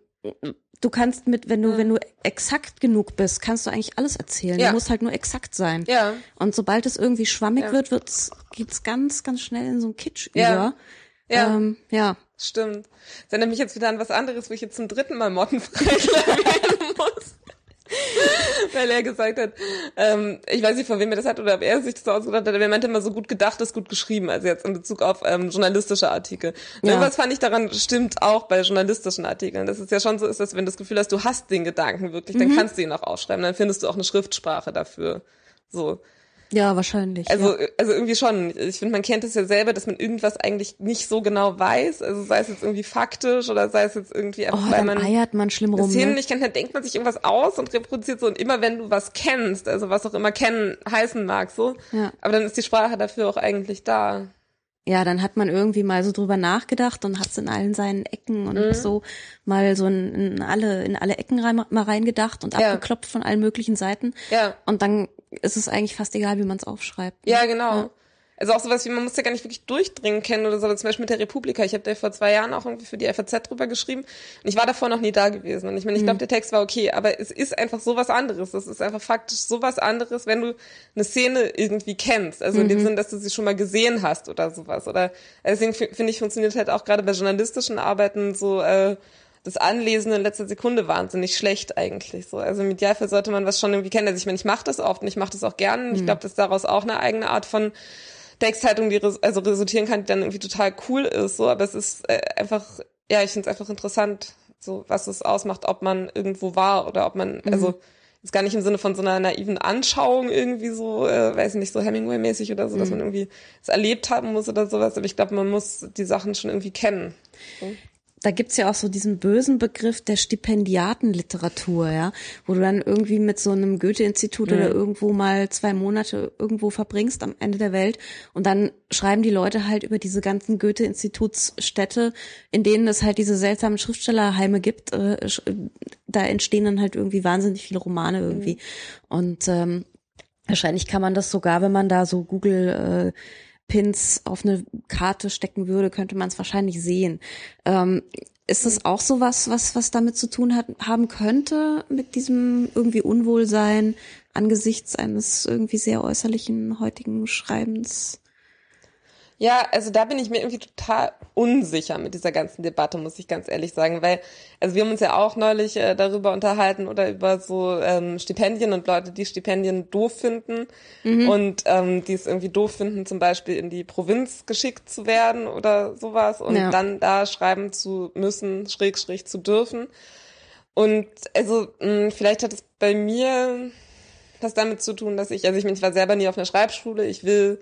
du kannst mit, wenn du, mhm. wenn du exakt genug bist, kannst du eigentlich alles erzählen. Ja. Du musst halt nur exakt sein. Ja. Und sobald es irgendwie schwammig ja. wird, wird's, geht's ganz, ganz schnell in so einen Kitsch ja. über. Ja. Ähm, ja. Stimmt. Das erinnert mich jetzt wieder an was anderes, wo ich jetzt zum dritten Mal mottenfrei erwähnen muss. Weil er gesagt hat, ähm, ich weiß nicht, von wem er das hat oder ob er sich das ausgedacht hat, aber er meinte immer so gut gedacht ist gut geschrieben, also jetzt in Bezug auf ähm, journalistische Artikel. Ja. Irgendwas fand ich daran stimmt auch bei journalistischen Artikeln, dass es ja schon so ist, dass wenn du das Gefühl hast, du hast den Gedanken wirklich, dann mhm. kannst du ihn auch aufschreiben, dann findest du auch eine Schriftsprache dafür. So. Ja, wahrscheinlich. Also, ja. also irgendwie schon. Ich finde, man kennt es ja selber, dass man irgendwas eigentlich nicht so genau weiß. Also sei es jetzt irgendwie faktisch oder sei es jetzt irgendwie einfach, oh, weil man eiert man schlimm rum. Szenen ne? nicht kennt, dann denkt man sich irgendwas aus und reproduziert so. Und immer wenn du was kennst, also was auch immer kennen heißen mag, so. Ja. Aber dann ist die Sprache dafür auch eigentlich da. Ja, dann hat man irgendwie mal so drüber nachgedacht und hat es in allen seinen Ecken und mhm. so mal so in, in, alle in alle Ecken rein, mal reingedacht und ja. abgeklopft von allen möglichen Seiten. Ja. Und dann ist es eigentlich fast egal, wie man es aufschreibt. Ja, genau. Ja. Also auch sowas wie, man muss ja gar nicht wirklich durchdringen kennen oder so, zum Beispiel mit der Republika. Ich habe da vor zwei Jahren auch irgendwie für die FAZ drüber geschrieben und ich war davor noch nie da gewesen. Und ich meine, ich glaube, mhm. der Text war okay, aber es ist einfach sowas anderes. Das ist einfach faktisch sowas anderes, wenn du eine Szene irgendwie kennst. Also in dem mhm. Sinn, dass du sie schon mal gesehen hast oder sowas. Oder deswegen finde ich, funktioniert halt auch gerade bei journalistischen Arbeiten so äh, das Anlesen in letzter Sekunde wahnsinnig schlecht eigentlich so. Also im Idealfall sollte man was schon irgendwie kennen. Also ich meine, ich mache das oft und ich mache das auch gern. Mhm. Ich glaube, dass daraus auch eine eigene Art von Texthaltung, die res also resultieren kann, die dann irgendwie total cool ist. So, aber es ist äh, einfach, ja, ich finde es einfach interessant, so was es ausmacht, ob man irgendwo war oder ob man, mhm. also ist gar nicht im Sinne von so einer naiven Anschauung irgendwie so, äh, weiß nicht, so Hemingway-mäßig oder so, mhm. dass man irgendwie es erlebt haben muss oder sowas. Aber ich glaube, man muss die Sachen schon irgendwie kennen. So da gibt's ja auch so diesen bösen Begriff der Stipendiatenliteratur, ja, wo du dann irgendwie mit so einem Goethe-Institut mhm. oder irgendwo mal zwei Monate irgendwo verbringst am Ende der Welt und dann schreiben die Leute halt über diese ganzen Goethe-Institutsstädte, in denen es halt diese seltsamen Schriftstellerheime gibt. Äh, da entstehen dann halt irgendwie wahnsinnig viele Romane irgendwie. Mhm. Und ähm, wahrscheinlich kann man das sogar, wenn man da so Google äh, Pins auf eine Karte stecken würde, könnte man es wahrscheinlich sehen. Ähm, ist das auch so was, was, was damit zu tun hat, haben könnte mit diesem irgendwie Unwohlsein angesichts eines irgendwie sehr äußerlichen heutigen Schreibens? Ja, also da bin ich mir irgendwie total unsicher mit dieser ganzen Debatte, muss ich ganz ehrlich sagen, weil, also wir haben uns ja auch neulich äh, darüber unterhalten oder über so ähm, Stipendien und Leute, die Stipendien doof finden mhm. und ähm, die es irgendwie doof finden, zum Beispiel in die Provinz geschickt zu werden oder sowas und ja. dann da schreiben zu müssen, schräg, schräg zu dürfen. Und also mh, vielleicht hat es bei mir was damit zu tun, dass ich, also ich, ich war selber nie auf einer Schreibschule, ich will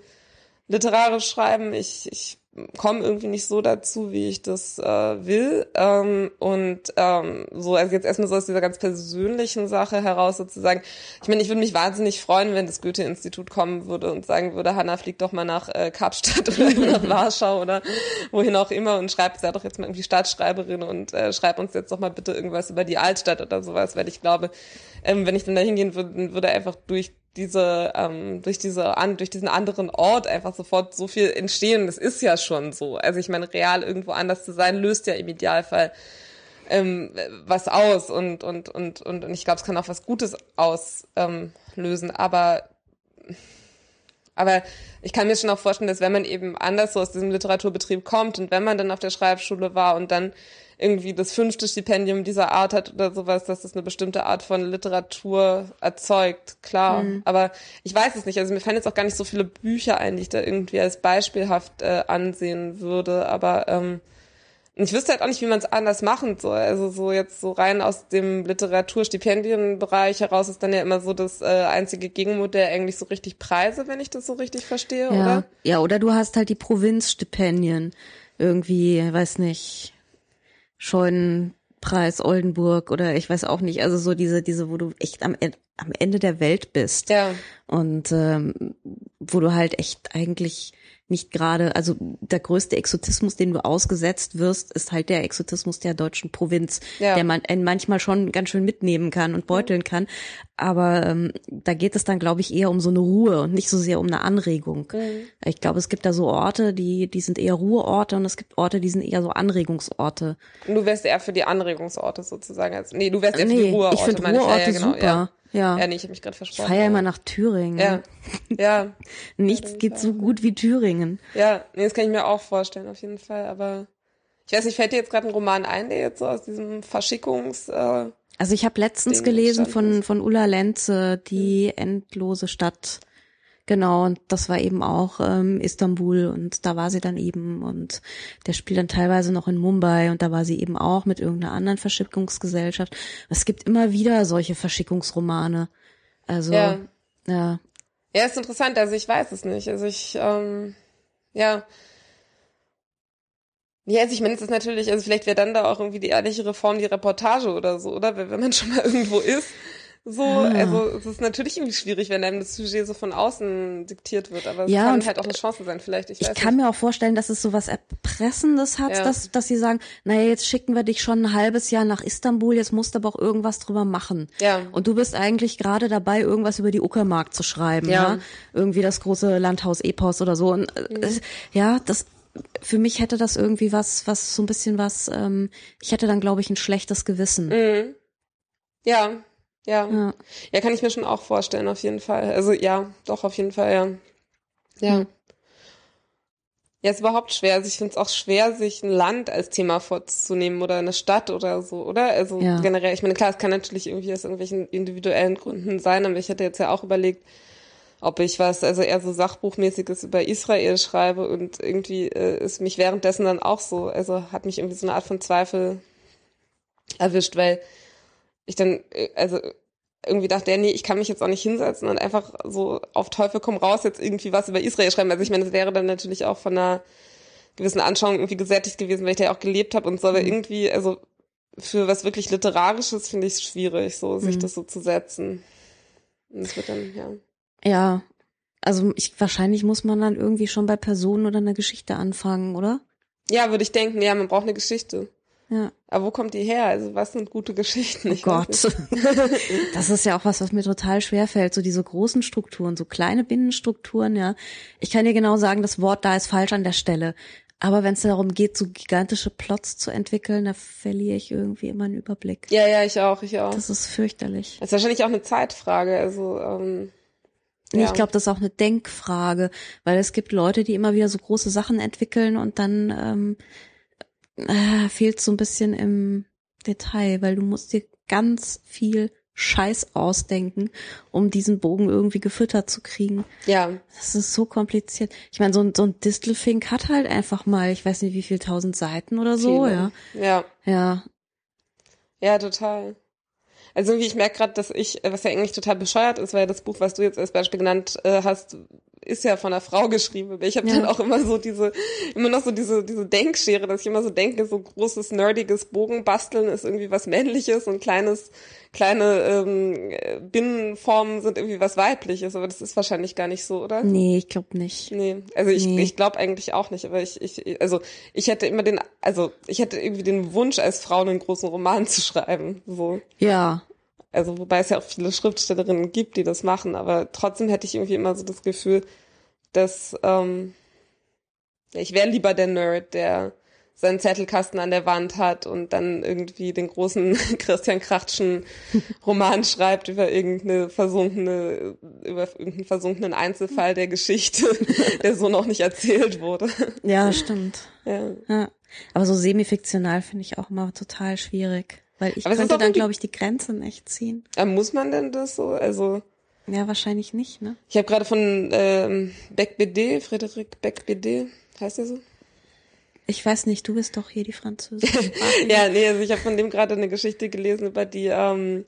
literarisch schreiben. Ich, ich komme irgendwie nicht so dazu, wie ich das äh, will. Ähm, und ähm, so, also jetzt erstmal so aus dieser ganz persönlichen Sache heraus sozusagen. Ich meine, ich würde mich wahnsinnig freuen, wenn das Goethe-Institut kommen würde und sagen würde, Hanna, flieg doch mal nach äh, Kapstadt oder nach Warschau oder wohin auch immer und schreib, sei doch jetzt mal irgendwie Staatsschreiberin und äh, schreib uns jetzt doch mal bitte irgendwas über die Altstadt oder sowas, weil ich glaube, ähm, wenn ich dann da hingehen würde, würde einfach durch diese, ähm, durch diese, an, durch diesen anderen Ort einfach sofort so viel entstehen. Das ist ja schon so. Also ich meine, real irgendwo anders zu sein, löst ja im Idealfall ähm, was aus und, und, und, und, und ich glaube, es kann auch was Gutes auslösen. Ähm, aber aber ich kann mir schon auch vorstellen, dass wenn man eben anders so aus diesem Literaturbetrieb kommt und wenn man dann auf der Schreibschule war und dann irgendwie das fünfte Stipendium dieser Art hat oder sowas, dass das eine bestimmte Art von Literatur erzeugt, klar. Mhm. Aber ich weiß es nicht. Also mir fallen jetzt auch gar nicht so viele Bücher ein, die ich da irgendwie als beispielhaft äh, ansehen würde. Aber ähm, ich wüsste halt auch nicht, wie man es anders machen soll. Also so jetzt so rein aus dem Literaturstipendienbereich heraus ist dann ja immer so das äh, einzige Gegenmodell eigentlich so richtig Preise, wenn ich das so richtig verstehe, ja. oder? Ja, oder du hast halt die Provinzstipendien. Irgendwie, weiß nicht, Scheunenpreis Oldenburg oder ich weiß auch nicht, also so diese, diese, wo du echt am, am Ende der Welt bist. Ja. Und ähm, wo du halt echt eigentlich nicht gerade, also der größte Exotismus, den du ausgesetzt wirst, ist halt der Exotismus der deutschen Provinz, ja. der man manchmal schon ganz schön mitnehmen kann und beuteln kann. Aber ähm, da geht es dann, glaube ich, eher um so eine Ruhe und nicht so sehr um eine Anregung. Mhm. Ich glaube, es gibt da so Orte, die, die sind eher Ruheorte und es gibt Orte, die sind eher so Anregungsorte. Und du wärst eher für die Anregungsorte sozusagen. Also, nee, du wärst eher nee, für die Ruheorte. Ich finde Ruheorte ja, genau, super. Ja. Ja. Ja, nee, ich habe mich gerade versprochen. Ich ja immer nach Thüringen. Ja. Ja. Nichts geht so gut wie Thüringen. Ja, nee, das kann ich mir auch vorstellen, auf jeden Fall. Aber ich weiß nicht, fällt dir jetzt gerade ein Roman ein, der jetzt so aus diesem Verschickungs... Äh, also ich habe letztens Ding gelesen von, von Ulla Lenze, die endlose Stadt. Genau, und das war eben auch ähm, Istanbul und da war sie dann eben und der spielt dann teilweise noch in Mumbai und da war sie eben auch mit irgendeiner anderen Verschickungsgesellschaft. Es gibt immer wieder solche Verschickungsromane. Also ja. Ja, ja ist interessant, also ich weiß es nicht. Also ich, ähm, ja. Ja, also ich meine, es ist natürlich, also vielleicht wäre dann da auch irgendwie die ehrliche Reform, die Reportage oder so, oder? Wenn man schon mal irgendwo ist, So, ah. also es ist natürlich irgendwie schwierig, wenn einem das Sujet so von außen diktiert wird, aber es ja, kann halt auch eine Chance sein, vielleicht. Ich, ich kann nicht. mir auch vorstellen, dass es so was Erpressendes hat, ja. dass, dass sie sagen, naja, jetzt schicken wir dich schon ein halbes Jahr nach Istanbul, jetzt musst du aber auch irgendwas drüber machen. Ja. Und du bist eigentlich gerade dabei, irgendwas über die Uckermark zu schreiben, ja. ja? Irgendwie das große Landhaus-Epos oder so. Und äh, mhm. ja, das für mich hätte das irgendwie was, was so ein bisschen was, ähm, ich hätte dann, glaube ich, ein schlechtes Gewissen. Mhm. Ja, ja. ja. Ja, kann ich mir schon auch vorstellen, auf jeden Fall. Also ja, doch, auf jeden Fall, ja. Ja. Mhm. Ja, ist überhaupt schwer. Also ich finde es auch schwer, sich ein Land als Thema vorzunehmen oder eine Stadt oder so, oder? Also ja. generell, ich meine, klar, es kann natürlich irgendwie aus irgendwelchen individuellen Gründen sein, aber ich hätte jetzt ja auch überlegt, ob ich was, also eher so Sachbuchmäßiges über Israel schreibe und irgendwie äh, ist mich währenddessen dann auch so, also hat mich irgendwie so eine Art von Zweifel erwischt, weil ich dann, äh, also irgendwie dachte, ja, nee, ich kann mich jetzt auch nicht hinsetzen und einfach so auf Teufel komm raus jetzt irgendwie was über Israel schreiben. Also ich meine, das wäre dann natürlich auch von einer gewissen Anschauung irgendwie gesättigt gewesen, weil ich da ja auch gelebt habe und so, aber mhm. irgendwie, also für was wirklich Literarisches finde ich es schwierig, so sich mhm. das so zu setzen. Und das wird dann, ja. Ja, also ich, wahrscheinlich muss man dann irgendwie schon bei Personen oder einer Geschichte anfangen, oder? Ja, würde ich denken, ja, man braucht eine Geschichte. Ja. Aber wo kommt die her? Also was sind gute Geschichten? Oh ich Gott. das ist ja auch was, was mir total schwer fällt. So diese großen Strukturen, so kleine Binnenstrukturen, ja. Ich kann dir genau sagen, das Wort da ist falsch an der Stelle. Aber wenn es darum geht, so gigantische Plots zu entwickeln, da verliere ich irgendwie immer einen Überblick. Ja, ja, ich auch, ich auch. Das ist fürchterlich. Das ist wahrscheinlich auch eine Zeitfrage. Also ähm, ja. Ich glaube, das ist auch eine Denkfrage, weil es gibt Leute, die immer wieder so große Sachen entwickeln und dann ähm, äh, fehlt so ein bisschen im Detail, weil du musst dir ganz viel Scheiß ausdenken, um diesen Bogen irgendwie gefüttert zu kriegen. Ja. Das ist so kompliziert. Ich meine, so ein, so ein Distelfink hat halt einfach mal, ich weiß nicht wie viel tausend Seiten oder so, Viele. ja. Ja. Ja. Ja, total. Also irgendwie, ich merke gerade, dass ich, was ja eigentlich total bescheuert ist, weil das Buch, was du jetzt als Beispiel genannt äh, hast, ist ja von einer Frau geschrieben. Ich habe ja. dann auch immer so diese, immer noch so diese, diese Denkschere, dass ich immer so denke, so großes, nerdiges Bogenbasteln ist irgendwie was Männliches und kleines, kleine ähm, Binnenformen sind irgendwie was Weibliches. Aber das ist wahrscheinlich gar nicht so, oder? Nee, ich glaube nicht. Nee, also ich, nee. ich glaube eigentlich auch nicht. Aber ich, ich, also ich hätte immer den, also ich hätte irgendwie den Wunsch, als Frau einen großen Roman zu schreiben. So. Ja. Also wobei es ja auch viele Schriftstellerinnen gibt, die das machen, aber trotzdem hätte ich irgendwie immer so das Gefühl, dass ähm, ich wäre lieber der Nerd, der seinen Zettelkasten an der Wand hat und dann irgendwie den großen Christian Krachtschen Roman schreibt über irgendeine versunkene, über irgendeinen versunkenen Einzelfall der Geschichte, der so noch nicht erzählt wurde. Ja, stimmt. Ja. ja. Aber so semifiktional finde ich auch immer total schwierig. Weil ich Aber könnte dann, glaube ich, die Grenze nicht ziehen. Aber muss man denn das so? Also. Ja, wahrscheinlich nicht, ne? Ich habe gerade von ähm, Beck BD, Frederik Beck BD, heißt der so? Ich weiß nicht, du bist doch hier die Französin. ja, nee, also ich habe von dem gerade eine Geschichte gelesen über die ähm,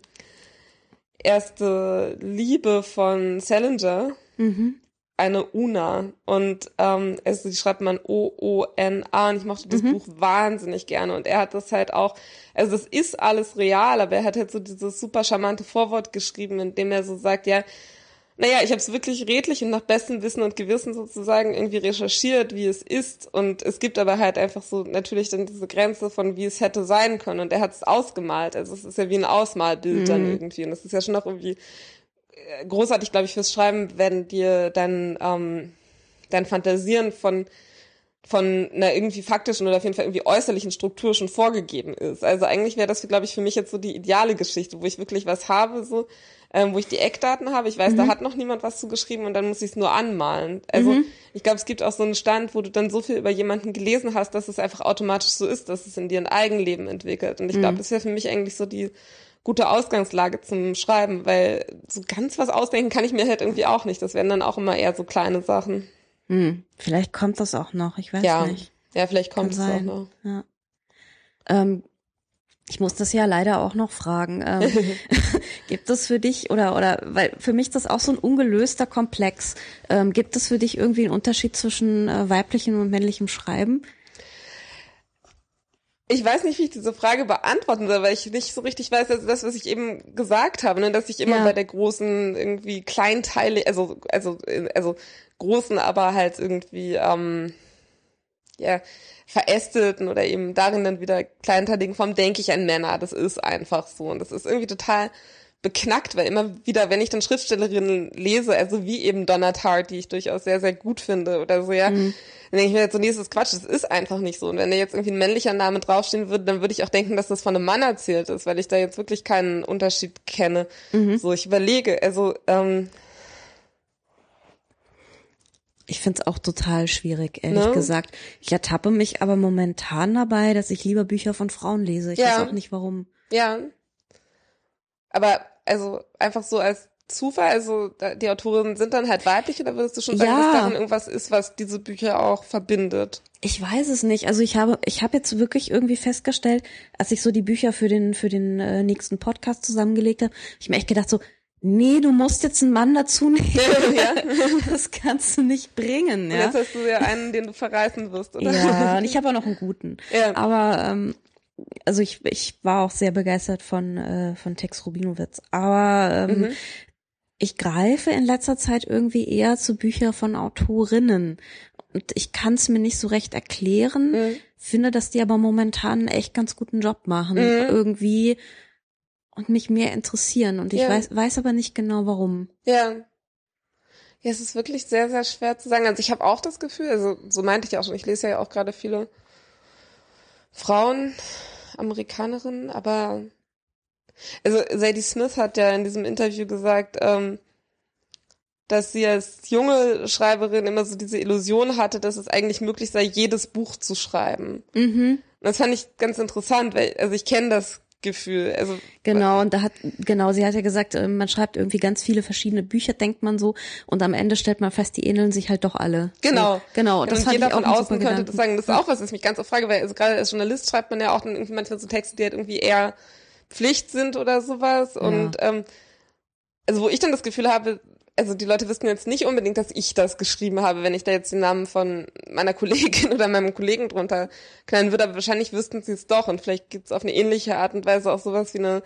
erste Liebe von Salinger. Mhm eine Una und ähm, also die schreibt man O-O-N-A und ich mochte das mhm. Buch wahnsinnig gerne und er hat das halt auch, also es ist alles real, aber er hat halt so dieses super charmante Vorwort geschrieben, in dem er so sagt, ja, naja, ich habe es wirklich redlich und nach bestem Wissen und Gewissen sozusagen irgendwie recherchiert, wie es ist. Und es gibt aber halt einfach so natürlich dann diese Grenze von, wie es hätte sein können. Und er hat es ausgemalt. Also es ist ja wie ein Ausmalbild mhm. dann irgendwie. Und das ist ja schon noch irgendwie großartig, glaube ich, fürs Schreiben, wenn dir dein, ähm, dein Fantasieren von von einer irgendwie faktischen oder auf jeden Fall irgendwie äußerlichen Struktur schon vorgegeben ist. Also eigentlich wäre das, glaube ich, für mich jetzt so die ideale Geschichte, wo ich wirklich was habe, so, ähm, wo ich die Eckdaten habe. Ich weiß, mhm. da hat noch niemand was zugeschrieben und dann muss ich es nur anmalen. Also mhm. ich glaube, es gibt auch so einen Stand, wo du dann so viel über jemanden gelesen hast, dass es einfach automatisch so ist, dass es in dir ein Eigenleben entwickelt. Und ich glaube, mhm. das wäre für mich eigentlich so die gute Ausgangslage zum Schreiben, weil so ganz was ausdenken kann ich mir halt irgendwie auch nicht. Das wären dann auch immer eher so kleine Sachen. Hm, vielleicht kommt das auch noch, ich weiß ja. nicht. Ja, vielleicht kommt kann es auch noch. Ja. Ähm, ich muss das ja leider auch noch fragen. Ähm, gibt es für dich oder oder weil für mich ist das auch so ein ungelöster Komplex. Ähm, gibt es für dich irgendwie einen Unterschied zwischen äh, weiblichem und männlichem Schreiben? Ich weiß nicht, wie ich diese Frage beantworten soll, weil ich nicht so richtig weiß, also das, was ich eben gesagt habe, ne, dass ich immer ja. bei der großen irgendwie Kleinteile, also also also großen, aber halt irgendwie ähm, ja verästelten oder eben darin dann wieder kleinteiligen Form denke ich an Männer. Das ist einfach so und das ist irgendwie total beknackt, weil immer wieder, wenn ich dann Schriftstellerinnen lese, also wie eben Donna Tartt, die ich durchaus sehr, sehr gut finde oder so, ja, mhm. dann denke ich mir jetzt so, nee, das ist Quatsch, das ist einfach nicht so. Und wenn da jetzt irgendwie ein männlicher Name draufstehen würde, dann würde ich auch denken, dass das von einem Mann erzählt ist, weil ich da jetzt wirklich keinen Unterschied kenne. Mhm. So, ich überlege, also, ähm, ich finde es auch total schwierig, ehrlich ne? gesagt. Ich ertappe mich aber momentan dabei, dass ich lieber Bücher von Frauen lese. Ich ja. weiß auch nicht warum. Ja. Aber also einfach so als Zufall, also die Autorinnen sind dann halt weiblich oder würdest du schon sagen, ja. dass darin irgendwas ist, was diese Bücher auch verbindet? Ich weiß es nicht. Also ich habe, ich habe jetzt wirklich irgendwie festgestellt, als ich so die Bücher für den für den äh, nächsten Podcast zusammengelegt habe, ich mir echt gedacht so, nee, du musst jetzt einen Mann dazu nehmen. Ja. Das kannst du nicht bringen. Ja? Und jetzt hast du ja einen, den du verreißen wirst, oder? Ja, und ich habe auch noch einen guten. Ja. Aber ähm, also ich, ich war auch sehr begeistert von, äh, von Tex Rubinowitz. Aber ähm, mhm. ich greife in letzter Zeit irgendwie eher zu Büchern von Autorinnen. Und ich kann es mir nicht so recht erklären, mhm. finde, dass die aber momentan einen echt ganz guten Job machen. Mhm. Irgendwie und mich mehr interessieren. Und ich ja. weiß, weiß aber nicht genau warum. Ja. Ja, es ist wirklich sehr, sehr schwer zu sagen. Also ich habe auch das Gefühl, also so meinte ich auch schon, ich lese ja auch gerade viele Frauen, Amerikanerinnen, aber also Sadie Smith hat ja in diesem Interview gesagt, ähm, dass sie als junge Schreiberin immer so diese Illusion hatte, dass es eigentlich möglich sei, jedes Buch zu schreiben. Mhm. Und das fand ich ganz interessant, weil, also ich kenne das Gefühl. Also genau und da hat genau sie hat ja gesagt, äh, man schreibt irgendwie ganz viele verschiedene Bücher, denkt man so, und am Ende stellt man fest, die ähneln sich halt doch alle. Genau, so, genau. Das und jeder ich auch von außen könnte das sagen. Das ist auch was, was ich mich ganz oft frage, weil also gerade als Journalist schreibt man ja auch dann irgendwie manchmal so Texte, die halt irgendwie eher Pflicht sind oder sowas. Ja. Und ähm, also wo ich dann das Gefühl habe, also die Leute wissen jetzt nicht unbedingt, dass ich das geschrieben habe, wenn ich da jetzt den Namen von meiner Kollegin oder meinem Kollegen drunter knallen würde, aber wahrscheinlich wüssten sie es doch. Und vielleicht gibt es auf eine ähnliche Art und Weise auch sowas wie eine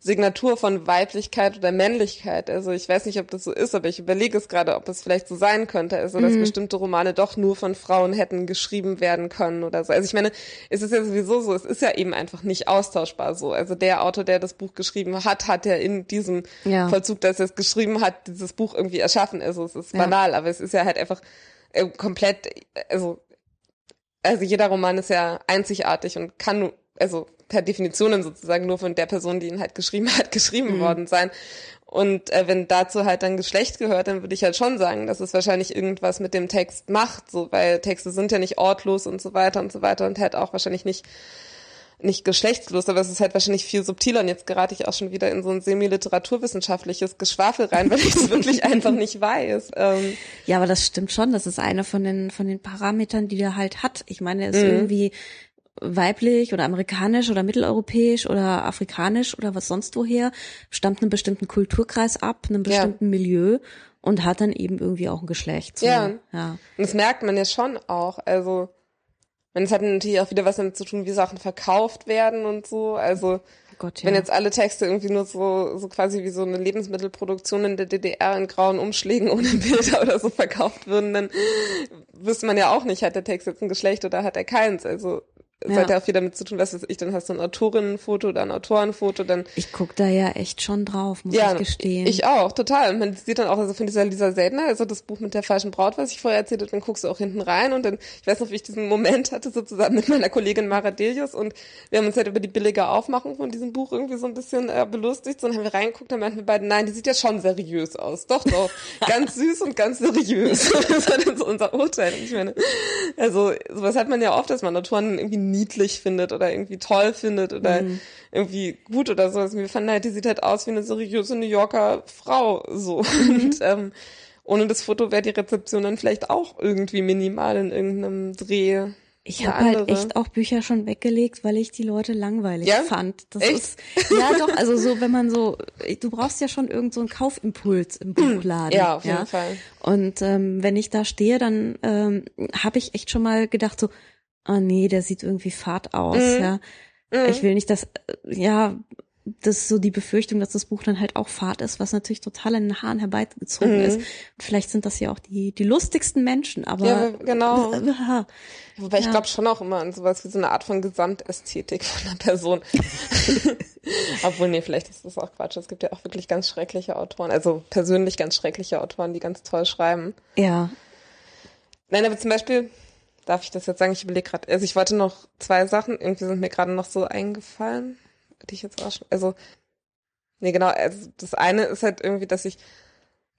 Signatur von Weiblichkeit oder Männlichkeit. Also ich weiß nicht, ob das so ist, aber ich überlege es gerade, ob es vielleicht so sein könnte, also dass mhm. bestimmte Romane doch nur von Frauen hätten geschrieben werden können oder so. Also ich meine, es ist ja sowieso so, es ist ja eben einfach nicht austauschbar so. Also der Autor, der das Buch geschrieben hat, hat ja in diesem ja. Vollzug, dass er es geschrieben hat, dieses Buch irgendwie erschaffen. Also es ist banal, ja. aber es ist ja halt einfach äh, komplett, also also jeder Roman ist ja einzigartig und kann nur, also per Definition sozusagen nur von der Person, die ihn halt geschrieben hat, geschrieben mhm. worden sein. Und äh, wenn dazu halt dann Geschlecht gehört, dann würde ich halt schon sagen, dass es wahrscheinlich irgendwas mit dem Text macht, so weil Texte sind ja nicht ortlos und so weiter und so weiter und halt auch wahrscheinlich nicht nicht geschlechtslos, aber es ist halt wahrscheinlich viel subtiler und jetzt gerate ich auch schon wieder in so ein semi-literaturwissenschaftliches Geschwafel rein, weil ich es wirklich einfach nicht weiß. Ähm, ja, aber das stimmt schon, das ist einer von den von den Parametern, die der halt hat. Ich meine, er ist mhm. irgendwie weiblich oder amerikanisch oder mitteleuropäisch oder afrikanisch oder was sonst woher, stammt einem bestimmten Kulturkreis ab, einem bestimmten ja. Milieu und hat dann eben irgendwie auch ein Geschlecht. So. Ja. ja. Und das merkt man ja schon auch. Also, es hat natürlich auch wieder was damit zu tun, wie Sachen verkauft werden und so. Also, Gott, ja. wenn jetzt alle Texte irgendwie nur so, so quasi wie so eine Lebensmittelproduktion in der DDR in grauen Umschlägen ohne Bilder oder so verkauft würden, dann wüsste man ja auch nicht, hat der Text jetzt ein Geschlecht oder hat er keins. Also es ja. hat ja auch viel damit zu tun, was ich, dann hast du ein Autorinnenfoto oder ein Autorenfoto, dann. Ich guck da ja echt schon drauf, muss ja, ich gestehen. Ich auch, total. Und man sieht dann auch, also von dieser Lisa Sedner, also das Buch mit der falschen Braut, was ich vorher erzählt habe, dann guckst du auch hinten rein und dann, ich weiß noch, wie ich diesen Moment hatte, so zusammen mit meiner Kollegin Mara Delius und wir haben uns halt über die billige Aufmachung von diesem Buch irgendwie so ein bisschen äh, belustigt, so, und haben wir reingeguckt, dann meinten wir beide, nein, die sieht ja schon seriös aus. Doch, doch. ganz süß und ganz seriös. das war dann so unser Urteil. Und ich meine, also, sowas hat man ja oft, dass man Autoren irgendwie niedlich findet oder irgendwie toll findet oder mhm. irgendwie gut oder so. Also wir fanden halt, die sieht halt aus wie eine seriöse New Yorker Frau so. Mhm. Und ähm, ohne das Foto wäre die Rezeption dann vielleicht auch irgendwie minimal in irgendeinem Dreh. Ich habe halt echt auch Bücher schon weggelegt, weil ich die Leute langweilig ja? fand. Das echt? ist ja doch, also so, wenn man so, du brauchst ja schon irgend so einen Kaufimpuls im Buchladen. Ja, auf jeden Fall. Und ähm, wenn ich da stehe, dann ähm, habe ich echt schon mal gedacht so, oh nee, der sieht irgendwie fad aus, mhm. ja. Mhm. Ich will nicht, dass, ja, das ist so die Befürchtung, dass das Buch dann halt auch fad ist, was natürlich total in den Haaren herbeigezogen mhm. ist. Und vielleicht sind das ja auch die, die lustigsten Menschen, aber. Ja, genau. Äh, Wobei ja. ich glaube schon auch immer an sowas wie so eine Art von Gesamtästhetik von einer Person. Obwohl, nee, vielleicht ist das auch Quatsch. Es gibt ja auch wirklich ganz schreckliche Autoren, also persönlich ganz schreckliche Autoren, die ganz toll schreiben. Ja. Nein, aber zum Beispiel, darf ich das jetzt sagen, ich überlege gerade, also ich wollte noch zwei Sachen, irgendwie sind mir gerade noch so eingefallen, die ich jetzt auch schon, also, nee, genau, also das eine ist halt irgendwie, dass ich,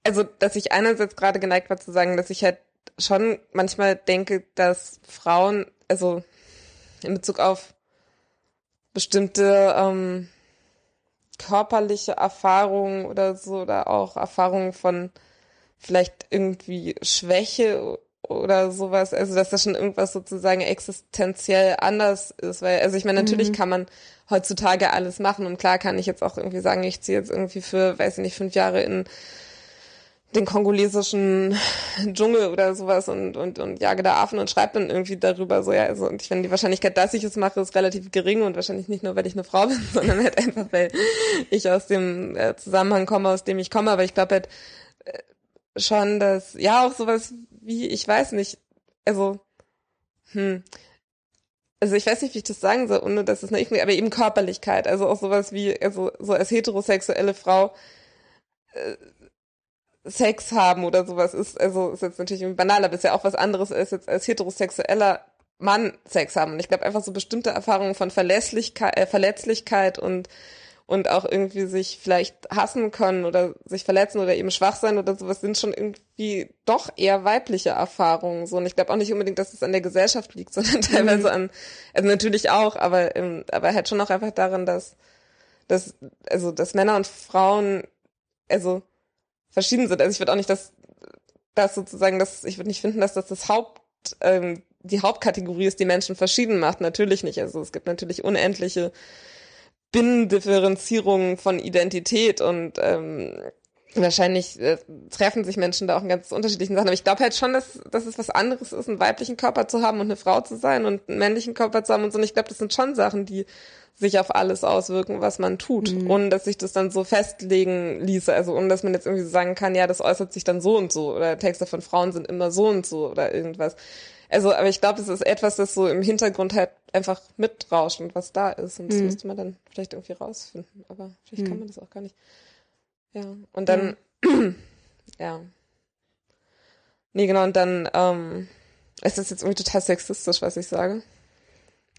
also, dass ich einerseits gerade geneigt war zu sagen, dass ich halt schon manchmal denke, dass Frauen, also in Bezug auf bestimmte ähm, körperliche Erfahrungen oder so, oder auch Erfahrungen von vielleicht irgendwie Schwäche oder sowas, also dass das schon irgendwas sozusagen existenziell anders ist, weil, also ich meine, natürlich mhm. kann man heutzutage alles machen und klar kann ich jetzt auch irgendwie sagen, ich ziehe jetzt irgendwie für, weiß ich nicht, fünf Jahre in den kongolesischen Dschungel oder sowas und, und, und jage da Affen und schreibe dann irgendwie darüber so, ja, also, und ich finde, die Wahrscheinlichkeit, dass ich es mache, ist relativ gering und wahrscheinlich nicht nur, weil ich eine Frau bin, sondern halt einfach, weil ich aus dem äh, Zusammenhang komme, aus dem ich komme, aber ich glaube halt äh, schon, dass, ja, auch sowas wie, ich weiß nicht, also, hm, also ich weiß nicht, wie ich das sagen soll, ohne dass es naiv aber eben Körperlichkeit, also auch sowas wie, also so als heterosexuelle Frau, äh, Sex haben oder sowas ist, also ist jetzt natürlich banal, aber ist ja auch was anderes als jetzt als heterosexueller Mann Sex haben. Und ich glaube einfach so bestimmte Erfahrungen von Verlässlichkeit, äh, Verletzlichkeit und und auch irgendwie sich vielleicht hassen können oder sich verletzen oder eben schwach sein oder sowas sind schon irgendwie doch eher weibliche Erfahrungen so und ich glaube auch nicht unbedingt, dass es an der Gesellschaft liegt, sondern teilweise mhm. an also natürlich auch, aber ähm, aber halt schon auch einfach daran, dass dass also dass Männer und Frauen also verschieden sind. Also ich würde auch nicht, dass das sozusagen, das, ich würde nicht finden, dass das das Haupt, ähm, die Hauptkategorie ist, die Menschen verschieden macht. Natürlich nicht. Also es gibt natürlich unendliche Binnendifferenzierungen von Identität und ähm, wahrscheinlich äh, treffen sich Menschen da auch in ganz unterschiedlichen Sachen. Aber ich glaube halt schon, dass, dass es was anderes ist, einen weiblichen Körper zu haben und eine Frau zu sein und einen männlichen Körper zu haben und so. Und ich glaube, das sind schon Sachen, die sich auf alles auswirken, was man tut, mhm. ohne dass sich das dann so festlegen ließe, also ohne dass man jetzt irgendwie sagen kann, ja, das äußert sich dann so und so oder Texte von Frauen sind immer so und so oder irgendwas. Also, aber ich glaube, das ist etwas, das so im Hintergrund halt einfach mitrauscht und was da ist und das mhm. müsste man dann vielleicht irgendwie rausfinden, aber vielleicht mhm. kann man das auch gar nicht. Ja, und dann, ja. Nee, genau, und dann, ähm, ist das jetzt irgendwie total sexistisch, was ich sage.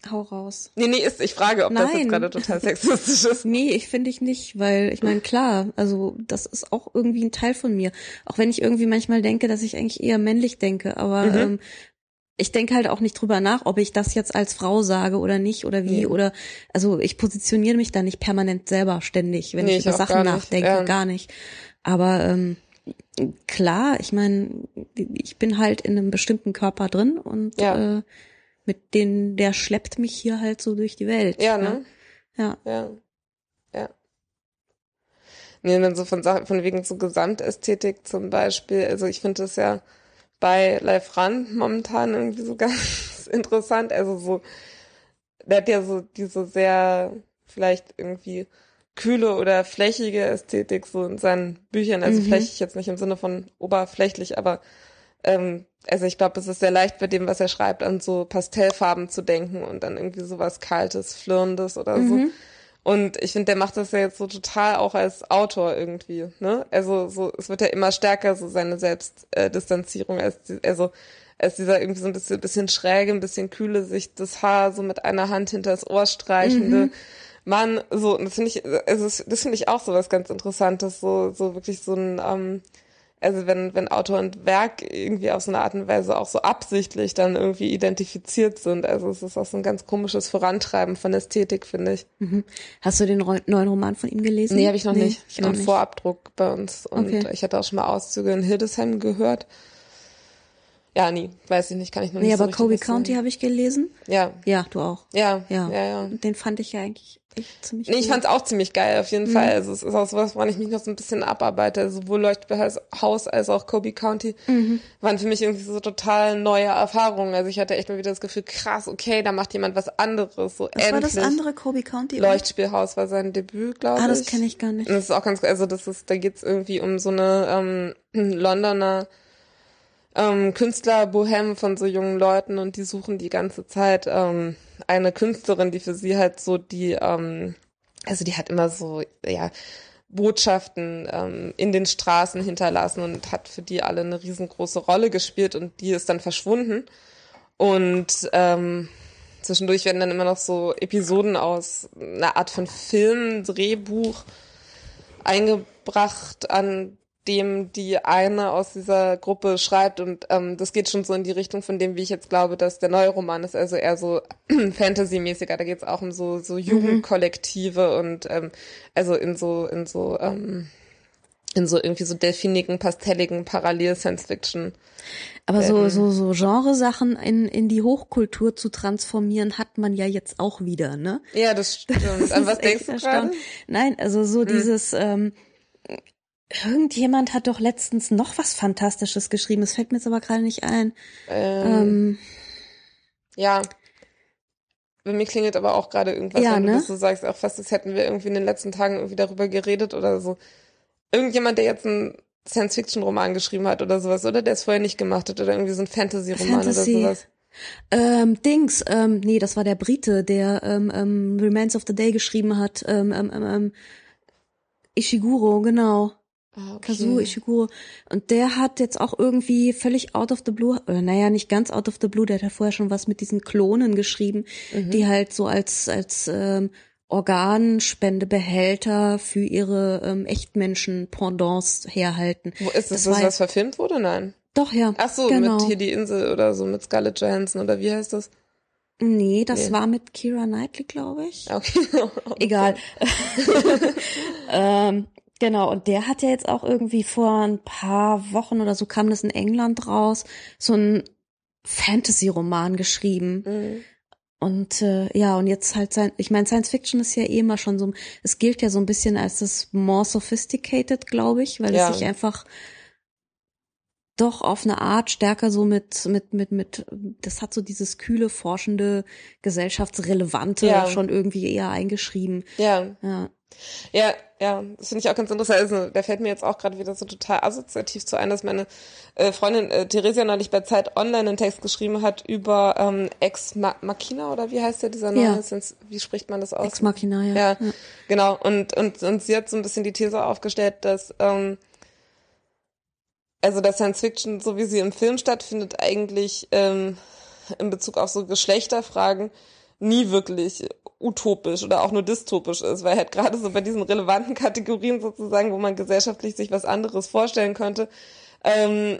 Hau raus. Nee, nee, ist, ich frage, ob Nein. das jetzt gerade total sexistisch ist. nee, ich finde ich nicht, weil ich meine, klar, also das ist auch irgendwie ein Teil von mir. Auch wenn ich irgendwie manchmal denke, dass ich eigentlich eher männlich denke, aber mhm. ähm, ich denke halt auch nicht drüber nach, ob ich das jetzt als Frau sage oder nicht oder wie nee. oder also ich positioniere mich da nicht permanent selber ständig, wenn nee, ich über Sachen nachdenke, ja. gar nicht. Aber ähm, klar, ich meine, ich bin halt in einem bestimmten Körper drin und ja. äh, mit denen, der schleppt mich hier halt so durch die Welt. Ja, ne? Ja. Ja. Ja. Nee, dann so von Sachen, von wegen so Gesamtästhetik zum Beispiel. Also ich finde das ja bei Live Rand momentan irgendwie so ganz interessant. Also so, der hat ja so diese sehr vielleicht irgendwie kühle oder flächige Ästhetik so in seinen Büchern. Also mhm. flächig jetzt nicht im Sinne von oberflächlich, aber ähm, also ich glaube, es ist sehr leicht bei dem, was er schreibt, an so Pastellfarben zu denken und dann irgendwie sowas Kaltes, Flirrendes oder mhm. so. Und ich finde, der macht das ja jetzt so total auch als Autor irgendwie, ne? Also so, es wird ja immer stärker, so seine Selbstdistanzierung, äh, als, also als dieser irgendwie so ein bisschen, bisschen schräge, ein bisschen kühle, sich das Haar so mit einer Hand hinter das Ohr streichende mhm. Mann, so, und das finde ich, also das finde ich auch so was ganz Interessantes, so, so wirklich so ein, ähm, also wenn, wenn Autor und Werk irgendwie auf so eine Art und Weise auch so absichtlich dann irgendwie identifiziert sind. Also es ist auch so ein ganz komisches Vorantreiben von Ästhetik, finde ich. Mhm. Hast du den neuen Roman von ihm gelesen? Nee, habe ich noch nee, nicht. Ich einen nicht. Vorabdruck bei uns. Und okay. ich hatte auch schon mal Auszüge in Hildesheim gehört. Ja, nie. Weiß ich nicht, kann ich noch nee, nicht Nee, aber so Kobe County habe ich gelesen. Ja. Ja, du auch. Ja. Ja, ja, ja. Den fand ich ja eigentlich ziemlich Nee, ich fand's auch ziemlich geil, auf jeden Mhm. Fall. Also es ist auch sowas, woran ich mich noch so ein bisschen abarbeite. Also sowohl Leuchthaus als auch Kobe County Mhm. waren für mich irgendwie so total neue Erfahrungen. Also ich hatte echt mal wieder das Gefühl, krass, okay, da macht jemand was anderes. So Was war das andere, Kobe County? Leuchtspielhaus war sein Debüt, glaube ich. Ah, das kenne ich gar nicht. Und das ist auch ganz, also das ist, da geht's irgendwie um so eine ähm, Londoner ähm, Künstler-Bohem von so jungen Leuten und die suchen die ganze Zeit ähm, eine Künstlerin, die für sie halt so die, ähm, also die hat immer so, ja, Botschaften ähm, in den Straßen hinterlassen und hat für die alle eine riesengroße Rolle gespielt und die ist dann verschwunden. Und ähm, zwischendurch werden dann immer noch so Episoden aus einer Art von Film, Drehbuch eingebracht, an dem die eine aus dieser Gruppe schreibt und ähm, das geht schon so in die Richtung von dem, wie ich jetzt glaube, dass der neue Roman ist, also eher so Fantasy-mäßiger. Da geht es auch um so so Jugendkollektive und ähm, also in so in so ähm, in so irgendwie so delfinigen, pastelligen Parallel-Science-Fiction. Aber so, so, so Genresachen in, in die Hochkultur zu transformieren, hat man ja jetzt auch wieder, ne? Ja, das stimmt. Das An was denkst du gerade? Nein, also so dieses, ähm, irgendjemand hat doch letztens noch was Fantastisches geschrieben, es fällt mir jetzt aber gerade nicht ein. Ähm, Ähm, Ja. Bei mir klingelt aber auch gerade irgendwas, Ja, wenn du ne? das so sagst, auch fast, als hätten wir irgendwie in den letzten Tagen irgendwie darüber geredet oder so. Irgendjemand, der jetzt einen Science-Fiction-Roman geschrieben hat oder sowas, oder der es vorher nicht gemacht hat, oder irgendwie so ein Fantasy-Roman Fantasy. oder sowas. ähm, Dings, ähm, nee, das war der Brite, der ähm, ähm, Remains of the Day geschrieben hat. Ähm, ähm, ähm, ähm, Ishiguro, genau. Ah, okay. Kazuo Ishiguro. Und der hat jetzt auch irgendwie völlig out of the blue, äh, naja, nicht ganz out of the blue, der hat ja vorher schon was mit diesen Klonen geschrieben, Mhm. die halt so als, als ähm, Organspendebehälter für ihre ähm, Echtmenschen-Pendants herhalten. Wo ist Das das, war- was verfilmt wurde? Nein. Doch, ja. Ach so, genau. mit hier die Insel oder so, mit Scarlett Johansson oder wie heißt das? Nee, das Nee. war mit Kira Knightley, glaube ich. Okay. Egal. ähm, genau, und der hat ja jetzt auch irgendwie vor ein paar Wochen oder so kam das in England raus, so ein Fantasy-Roman geschrieben. Mhm. Und äh, ja, und jetzt halt sein, ich meine, Science Fiction ist ja eh immer schon so, es gilt ja so ein bisschen als das more sophisticated, glaube ich, weil Ja. es sich einfach doch auf eine Art stärker so mit, mit, mit, mit, das hat so dieses kühle, forschende, gesellschaftsrelevante Ja. schon irgendwie eher eingeschrieben. Ja, Ja. Ja, ja, das finde ich auch ganz interessant. Also, da fällt mir jetzt auch gerade wieder so total assoziativ zu ein, dass meine äh, Freundin äh, Theresia neulich bei Zeit Online einen Text geschrieben hat über ähm, Ex Ma Machina oder wie heißt der dieser neue? Ja. Wie spricht man das aus? Ex Machina, ja. Ja, genau. Und, und, und sie hat so ein bisschen die These aufgestellt, dass ähm, also dass Science Fiction, so wie sie im Film stattfindet, eigentlich ähm, in Bezug auf so Geschlechterfragen nie wirklich utopisch oder auch nur dystopisch ist, weil halt gerade so bei diesen relevanten Kategorien sozusagen, wo man gesellschaftlich sich was anderes vorstellen könnte, ähm,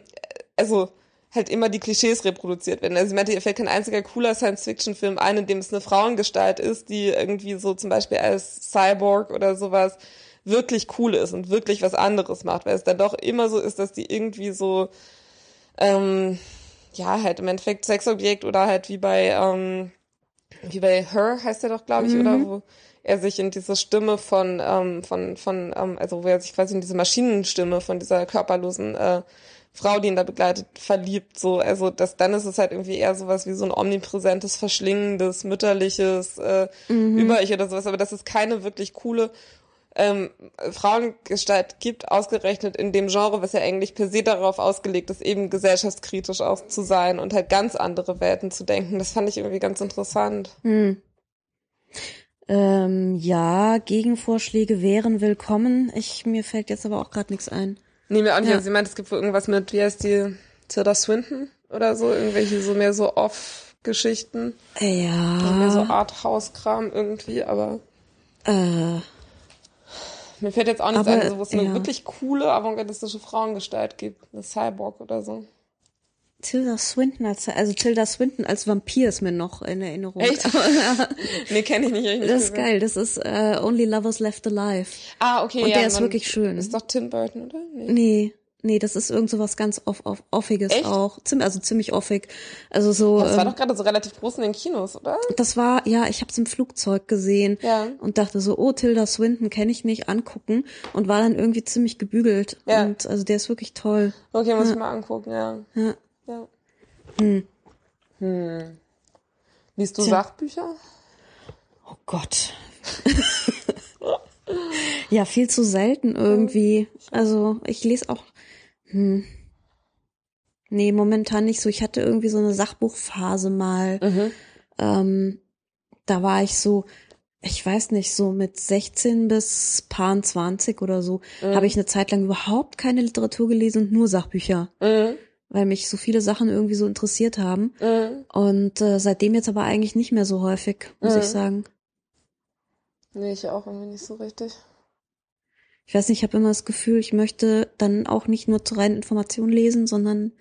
also halt immer die Klischees reproduziert werden. Also ich meinte, ihr fällt kein einziger cooler Science-Fiction-Film ein, in dem es eine Frauengestalt ist, die irgendwie so zum Beispiel als Cyborg oder sowas wirklich cool ist und wirklich was anderes macht, weil es dann doch immer so ist, dass die irgendwie so ähm, ja, halt im Endeffekt Sexobjekt oder halt wie bei ähm, wie bei Her heißt er doch, glaube ich, Mhm. oder wo er sich in diese Stimme von, ähm, von, von, ähm, also wo er sich quasi in diese Maschinenstimme von dieser körperlosen äh, Frau, die ihn da begleitet, verliebt. So, also das, dann ist es halt irgendwie eher sowas wie so ein omnipräsentes, verschlingendes, mütterliches äh, Mhm. Über-Ich oder sowas, aber dass es keine wirklich coole ähm, Frauengestalt gibt, ausgerechnet in dem Genre, was ja eigentlich per se darauf ausgelegt ist, eben gesellschaftskritisch auch zu sein und halt ganz andere Welten zu denken. Das fand ich irgendwie ganz interessant. Hm. Ähm, ja, Gegenvorschläge wären willkommen. Ich, mir fällt jetzt aber auch gerade nichts ein. Nee, mir auch nicht. Ja. Also sie meint, es gibt wohl irgendwas mit, wie heißt die, Tilda Swinton oder so, irgendwelche so mehr so Off-Geschichten, mehr so Ja. Art-House-Kram irgendwie, aber Äh, mir fällt jetzt auch nichts Aber, ein, wo es eine ja. wirklich coole, avantgardistische Frauengestalt gibt. Eine Cyborg oder so. Tilda Swinton als, also Tilda Swinton als Vampir ist mir noch in Erinnerung. Echt? Nee, kenne ich nicht. ich nicht das ist geil. Das ist äh, Only Lovers Left Alive. Ah, okay. Und ja, der ist wirklich schön. Ist doch Tim Burton, oder? Nee. Nee, Nee, das ist irgend so was ganz off, off, offiges Echt? auch. Zim, also ziemlich offig. Also so. Das war ähm, doch gerade so relativ groß in den Kinos, oder? das war, ja, ich habe es im Flugzeug gesehen Ja. und dachte so, oh, Tilda Swinton kenne ich nicht, angucken und war dann irgendwie ziemlich gebügelt. Ja. Und also der ist wirklich toll. Okay, muss ich mal angucken, ja. Ja. ja. Hm. Hm. Liest du Tja. Sachbücher? Oh Gott. ja, viel zu selten irgendwie. Also ich lese auch. Hm. Nee, momentan nicht so. Ich hatte irgendwie so eine Sachbuchphase mal. Mhm. Ähm, da war ich so, ich weiß nicht, so mit 16 bis paar 20 oder so, Mhm. habe ich eine Zeit lang überhaupt keine Literatur gelesen und nur Sachbücher, Mhm. weil mich so viele Sachen irgendwie so interessiert haben. Mhm. Und äh, seitdem jetzt aber eigentlich nicht mehr so häufig, muss Mhm. ich sagen. Nee, ich auch irgendwie nicht so richtig. Ich weiß nicht, ich habe immer das Gefühl, ich möchte dann auch nicht nur zur reinen Information lesen, sondern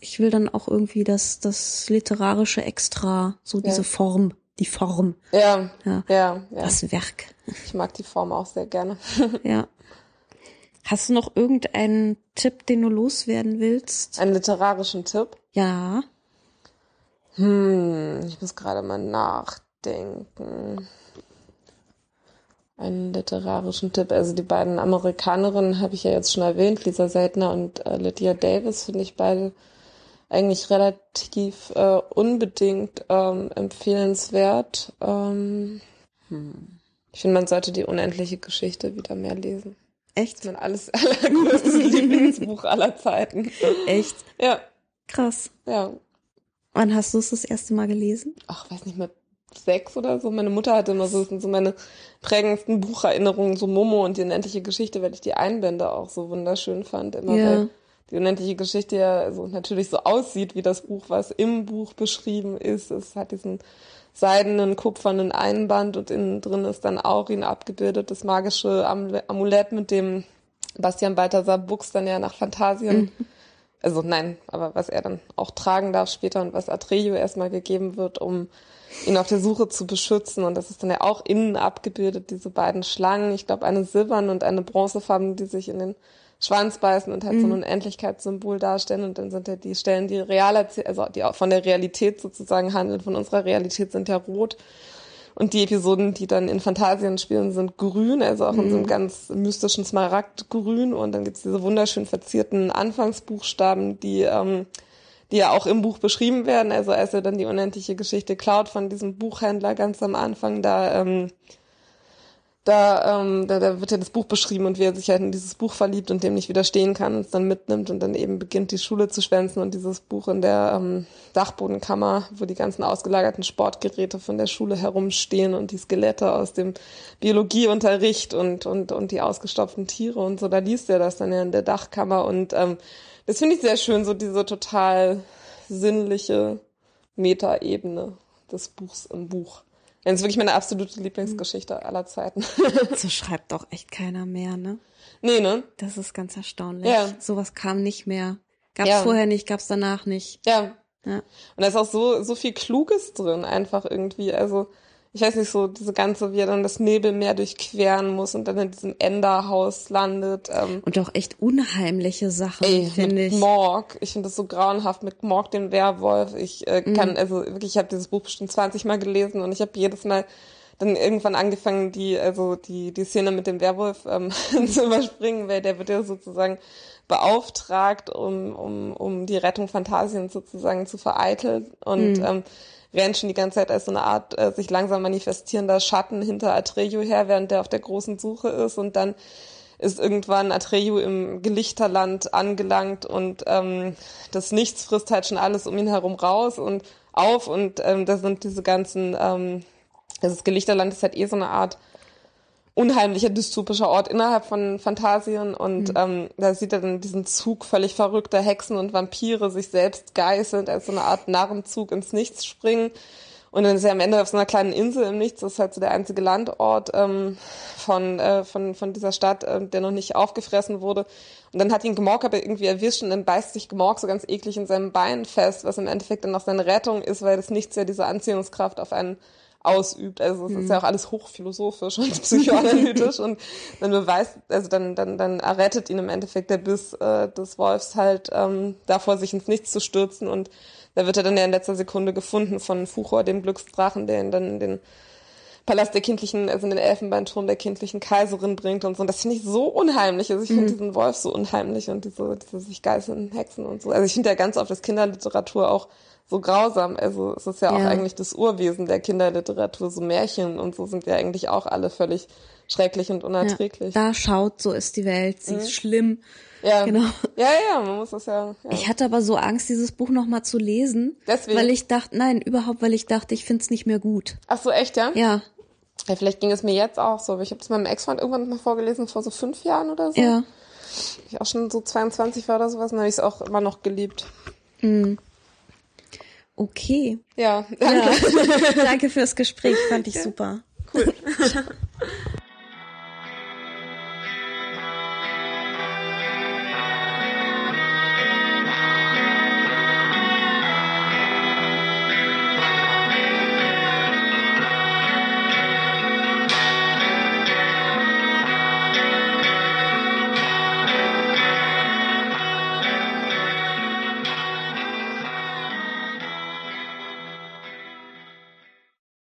ich will dann auch irgendwie das, das literarische Extra, so diese Ja. Form, die Form, Ja, Ja. ja, ja. das Werk. Ich mag die Form auch sehr gerne. Ja. Hast du noch irgendeinen Tipp, den du loswerden willst? Einen literarischen Tipp? Ja. Hm, ich muss gerade mal nachdenken. Einen literarischen Tipp. Also die beiden Amerikanerinnen habe ich ja jetzt schon erwähnt, Lisa Seidner und äh, Lydia Davis, finde ich beide eigentlich relativ äh, unbedingt ähm, empfehlenswert. Ähm, hm. Ich finde, man sollte die unendliche Geschichte wieder mehr lesen. Das Echt? ist mein alles allergrößtes Lieblingsbuch aller Zeiten. Echt? Ja, Krass. ja. Wann hast du es das erste Mal gelesen? ach, weiß nicht, mit sechs oder so. Meine Mutter hatte immer so, das sind so meine prägendsten Bucherinnerungen, so Momo und die unendliche Geschichte, weil ich die Einbände auch so wunderschön fand. Immer Ja. weil die unendliche Geschichte ja so natürlich so aussieht wie das Buch, was im Buch beschrieben ist. Es hat diesen seidenen, kupfernen Einband und innen drin ist dann Aurin abgebildet, das magische Am- Amulett, mit dem Bastian Balthasar Buchs dann ja nach Phantasien also nein, aber was er dann auch tragen darf später und was Atreyu erstmal gegeben wird, um ihn auf der Suche zu beschützen. Und das ist dann ja auch innen abgebildet, diese beiden Schlangen. Ich glaube, eine silberne und eine bronzefarbene, die sich in den Schwanz beißen und halt so ein Unendlichkeitssymbol darstellen. Und dann sind ja die Stellen, die real, also die auch von der Realität sozusagen handeln, von unserer Realität sind ja rot. Und die Episoden, die dann in Fantasien spielen, sind grün, also auch in so einem ganz mystischen Smaragdgrün. Und dann gibt's diese wunderschön verzierten Anfangsbuchstaben, die, ähm, die ja auch im Buch beschrieben werden. Also als er dann die unendliche Geschichte klaut von diesem Buchhändler ganz am Anfang, da, ähm, da, ähm, da, da wird ja das Buch beschrieben und wie er sich halt in dieses Buch verliebt und dem nicht widerstehen kann und es dann mitnimmt und dann eben beginnt die Schule zu schwänzen und dieses Buch in der ähm, Dachbodenkammer, wo die ganzen ausgelagerten Sportgeräte von der Schule herumstehen und die Skelette aus dem Biologieunterricht und, und, und die ausgestopften Tiere und so, da liest er das dann ja in der Dachkammer und ähm, das finde ich sehr schön, so diese total sinnliche Metaebene des Buchs im Buch. Das ist wirklich meine absolute Lieblingsgeschichte aller Zeiten. So schreibt doch echt keiner mehr, ne? nee, ne? Das ist ganz erstaunlich. Ja. Sowas kam nicht mehr. Gab's Ja. vorher nicht, gab's danach nicht. Ja. Ja. Und da ist auch so, so viel Kluges drin, einfach irgendwie. Also, ich weiß nicht, so diese ganze, wie er dann das Nebelmeer durchqueren muss und dann in diesem Enderhaus landet. Ähm, Und auch echt unheimliche Sachen, finde mit ich. Morg. Ich finde das so grauenhaft mit Morg, dem Werwolf. Ich äh, Mhm. kann, also wirklich, ich habe dieses Buch bestimmt 20 Mal gelesen und ich habe jedes Mal dann irgendwann angefangen, die, also die, die Szene mit dem Werwolf ähm, zu überspringen, weil der wird ja sozusagen beauftragt, um, um, um die Rettung Phantasien sozusagen zu vereiteln und ähm, rennt schon die ganze Zeit als so eine Art äh, sich langsam manifestierender Schatten hinter Atreyu her, während der auf der großen Suche ist. Und dann ist irgendwann Atreyu im Gelichterland angelangt und ähm, das Nichts frisst halt schon alles um ihn herum raus und auf. Und ähm, da sind diese ganzen, ähm, das Gelichterland ist halt eh so eine Art unheimlicher dystopischer Ort innerhalb von Phantasien und ähm, da sieht er dann diesen Zug völlig verrückter Hexen und Vampire sich selbst geißelnd als so eine Art Narrenzug ins Nichts springen und dann ist er am Ende auf so einer kleinen Insel im Nichts, das ist halt so der einzige Landort ähm, von, äh, von, von dieser Stadt, äh, der noch nicht aufgefressen wurde. Und dann hat ihn Gmork aber irgendwie erwischt und dann beißt sich Gmork so ganz eklig in seinem Bein fest, was im Endeffekt dann auch seine Rettung ist, weil das Nichts ja diese Anziehungskraft auf einen ausübt. Also es mhm. ist ja auch alles hochphilosophisch und psychoanalytisch und dann beweist, also dann, dann, dann errettet ihn im Endeffekt der Biss äh, des Wolfs halt ähm, davor, sich ins Nichts zu stürzen und da wird er dann ja in letzter Sekunde gefunden von Fuchor, dem Glücksdrachen, der ihn dann in den Palast der kindlichen, also in den Elfenbeinturm der kindlichen Kaiserin bringt und so. Und das finde ich so unheimlich. Also ich finde mhm. diesen Wolf so unheimlich und diese, diese sich geißeln Hexen und so. Also ich finde ja ganz oft, dass Kinderliteratur auch so grausam. Also es ist ja auch ja. eigentlich das Urwesen der Kinderliteratur. So Märchen und so sind ja eigentlich auch alle völlig schrecklich und unerträglich. Ja, da schaut, so ist die Welt, sie mhm. ist schlimm. Ja. Genau. Ja, ja, man muss das ja, ja. Ich hatte aber so Angst, dieses Buch nochmal zu lesen. Deswegen? Weil ich dachte, nein, überhaupt, weil ich dachte, ich finde es nicht mehr gut. Ach so, echt, ja? Ja. Ja, vielleicht ging es mir jetzt auch so. Ich habe es meinem Ex-Freund irgendwann mal vorgelesen, vor so fünf Jahren oder so. Ja. Ich auch schon so 22 war oder sowas, dann habe ich es auch immer noch geliebt. Mhm. Okay. Ja, danke. Ja. danke fürs Gespräch, fand ich super. Cool.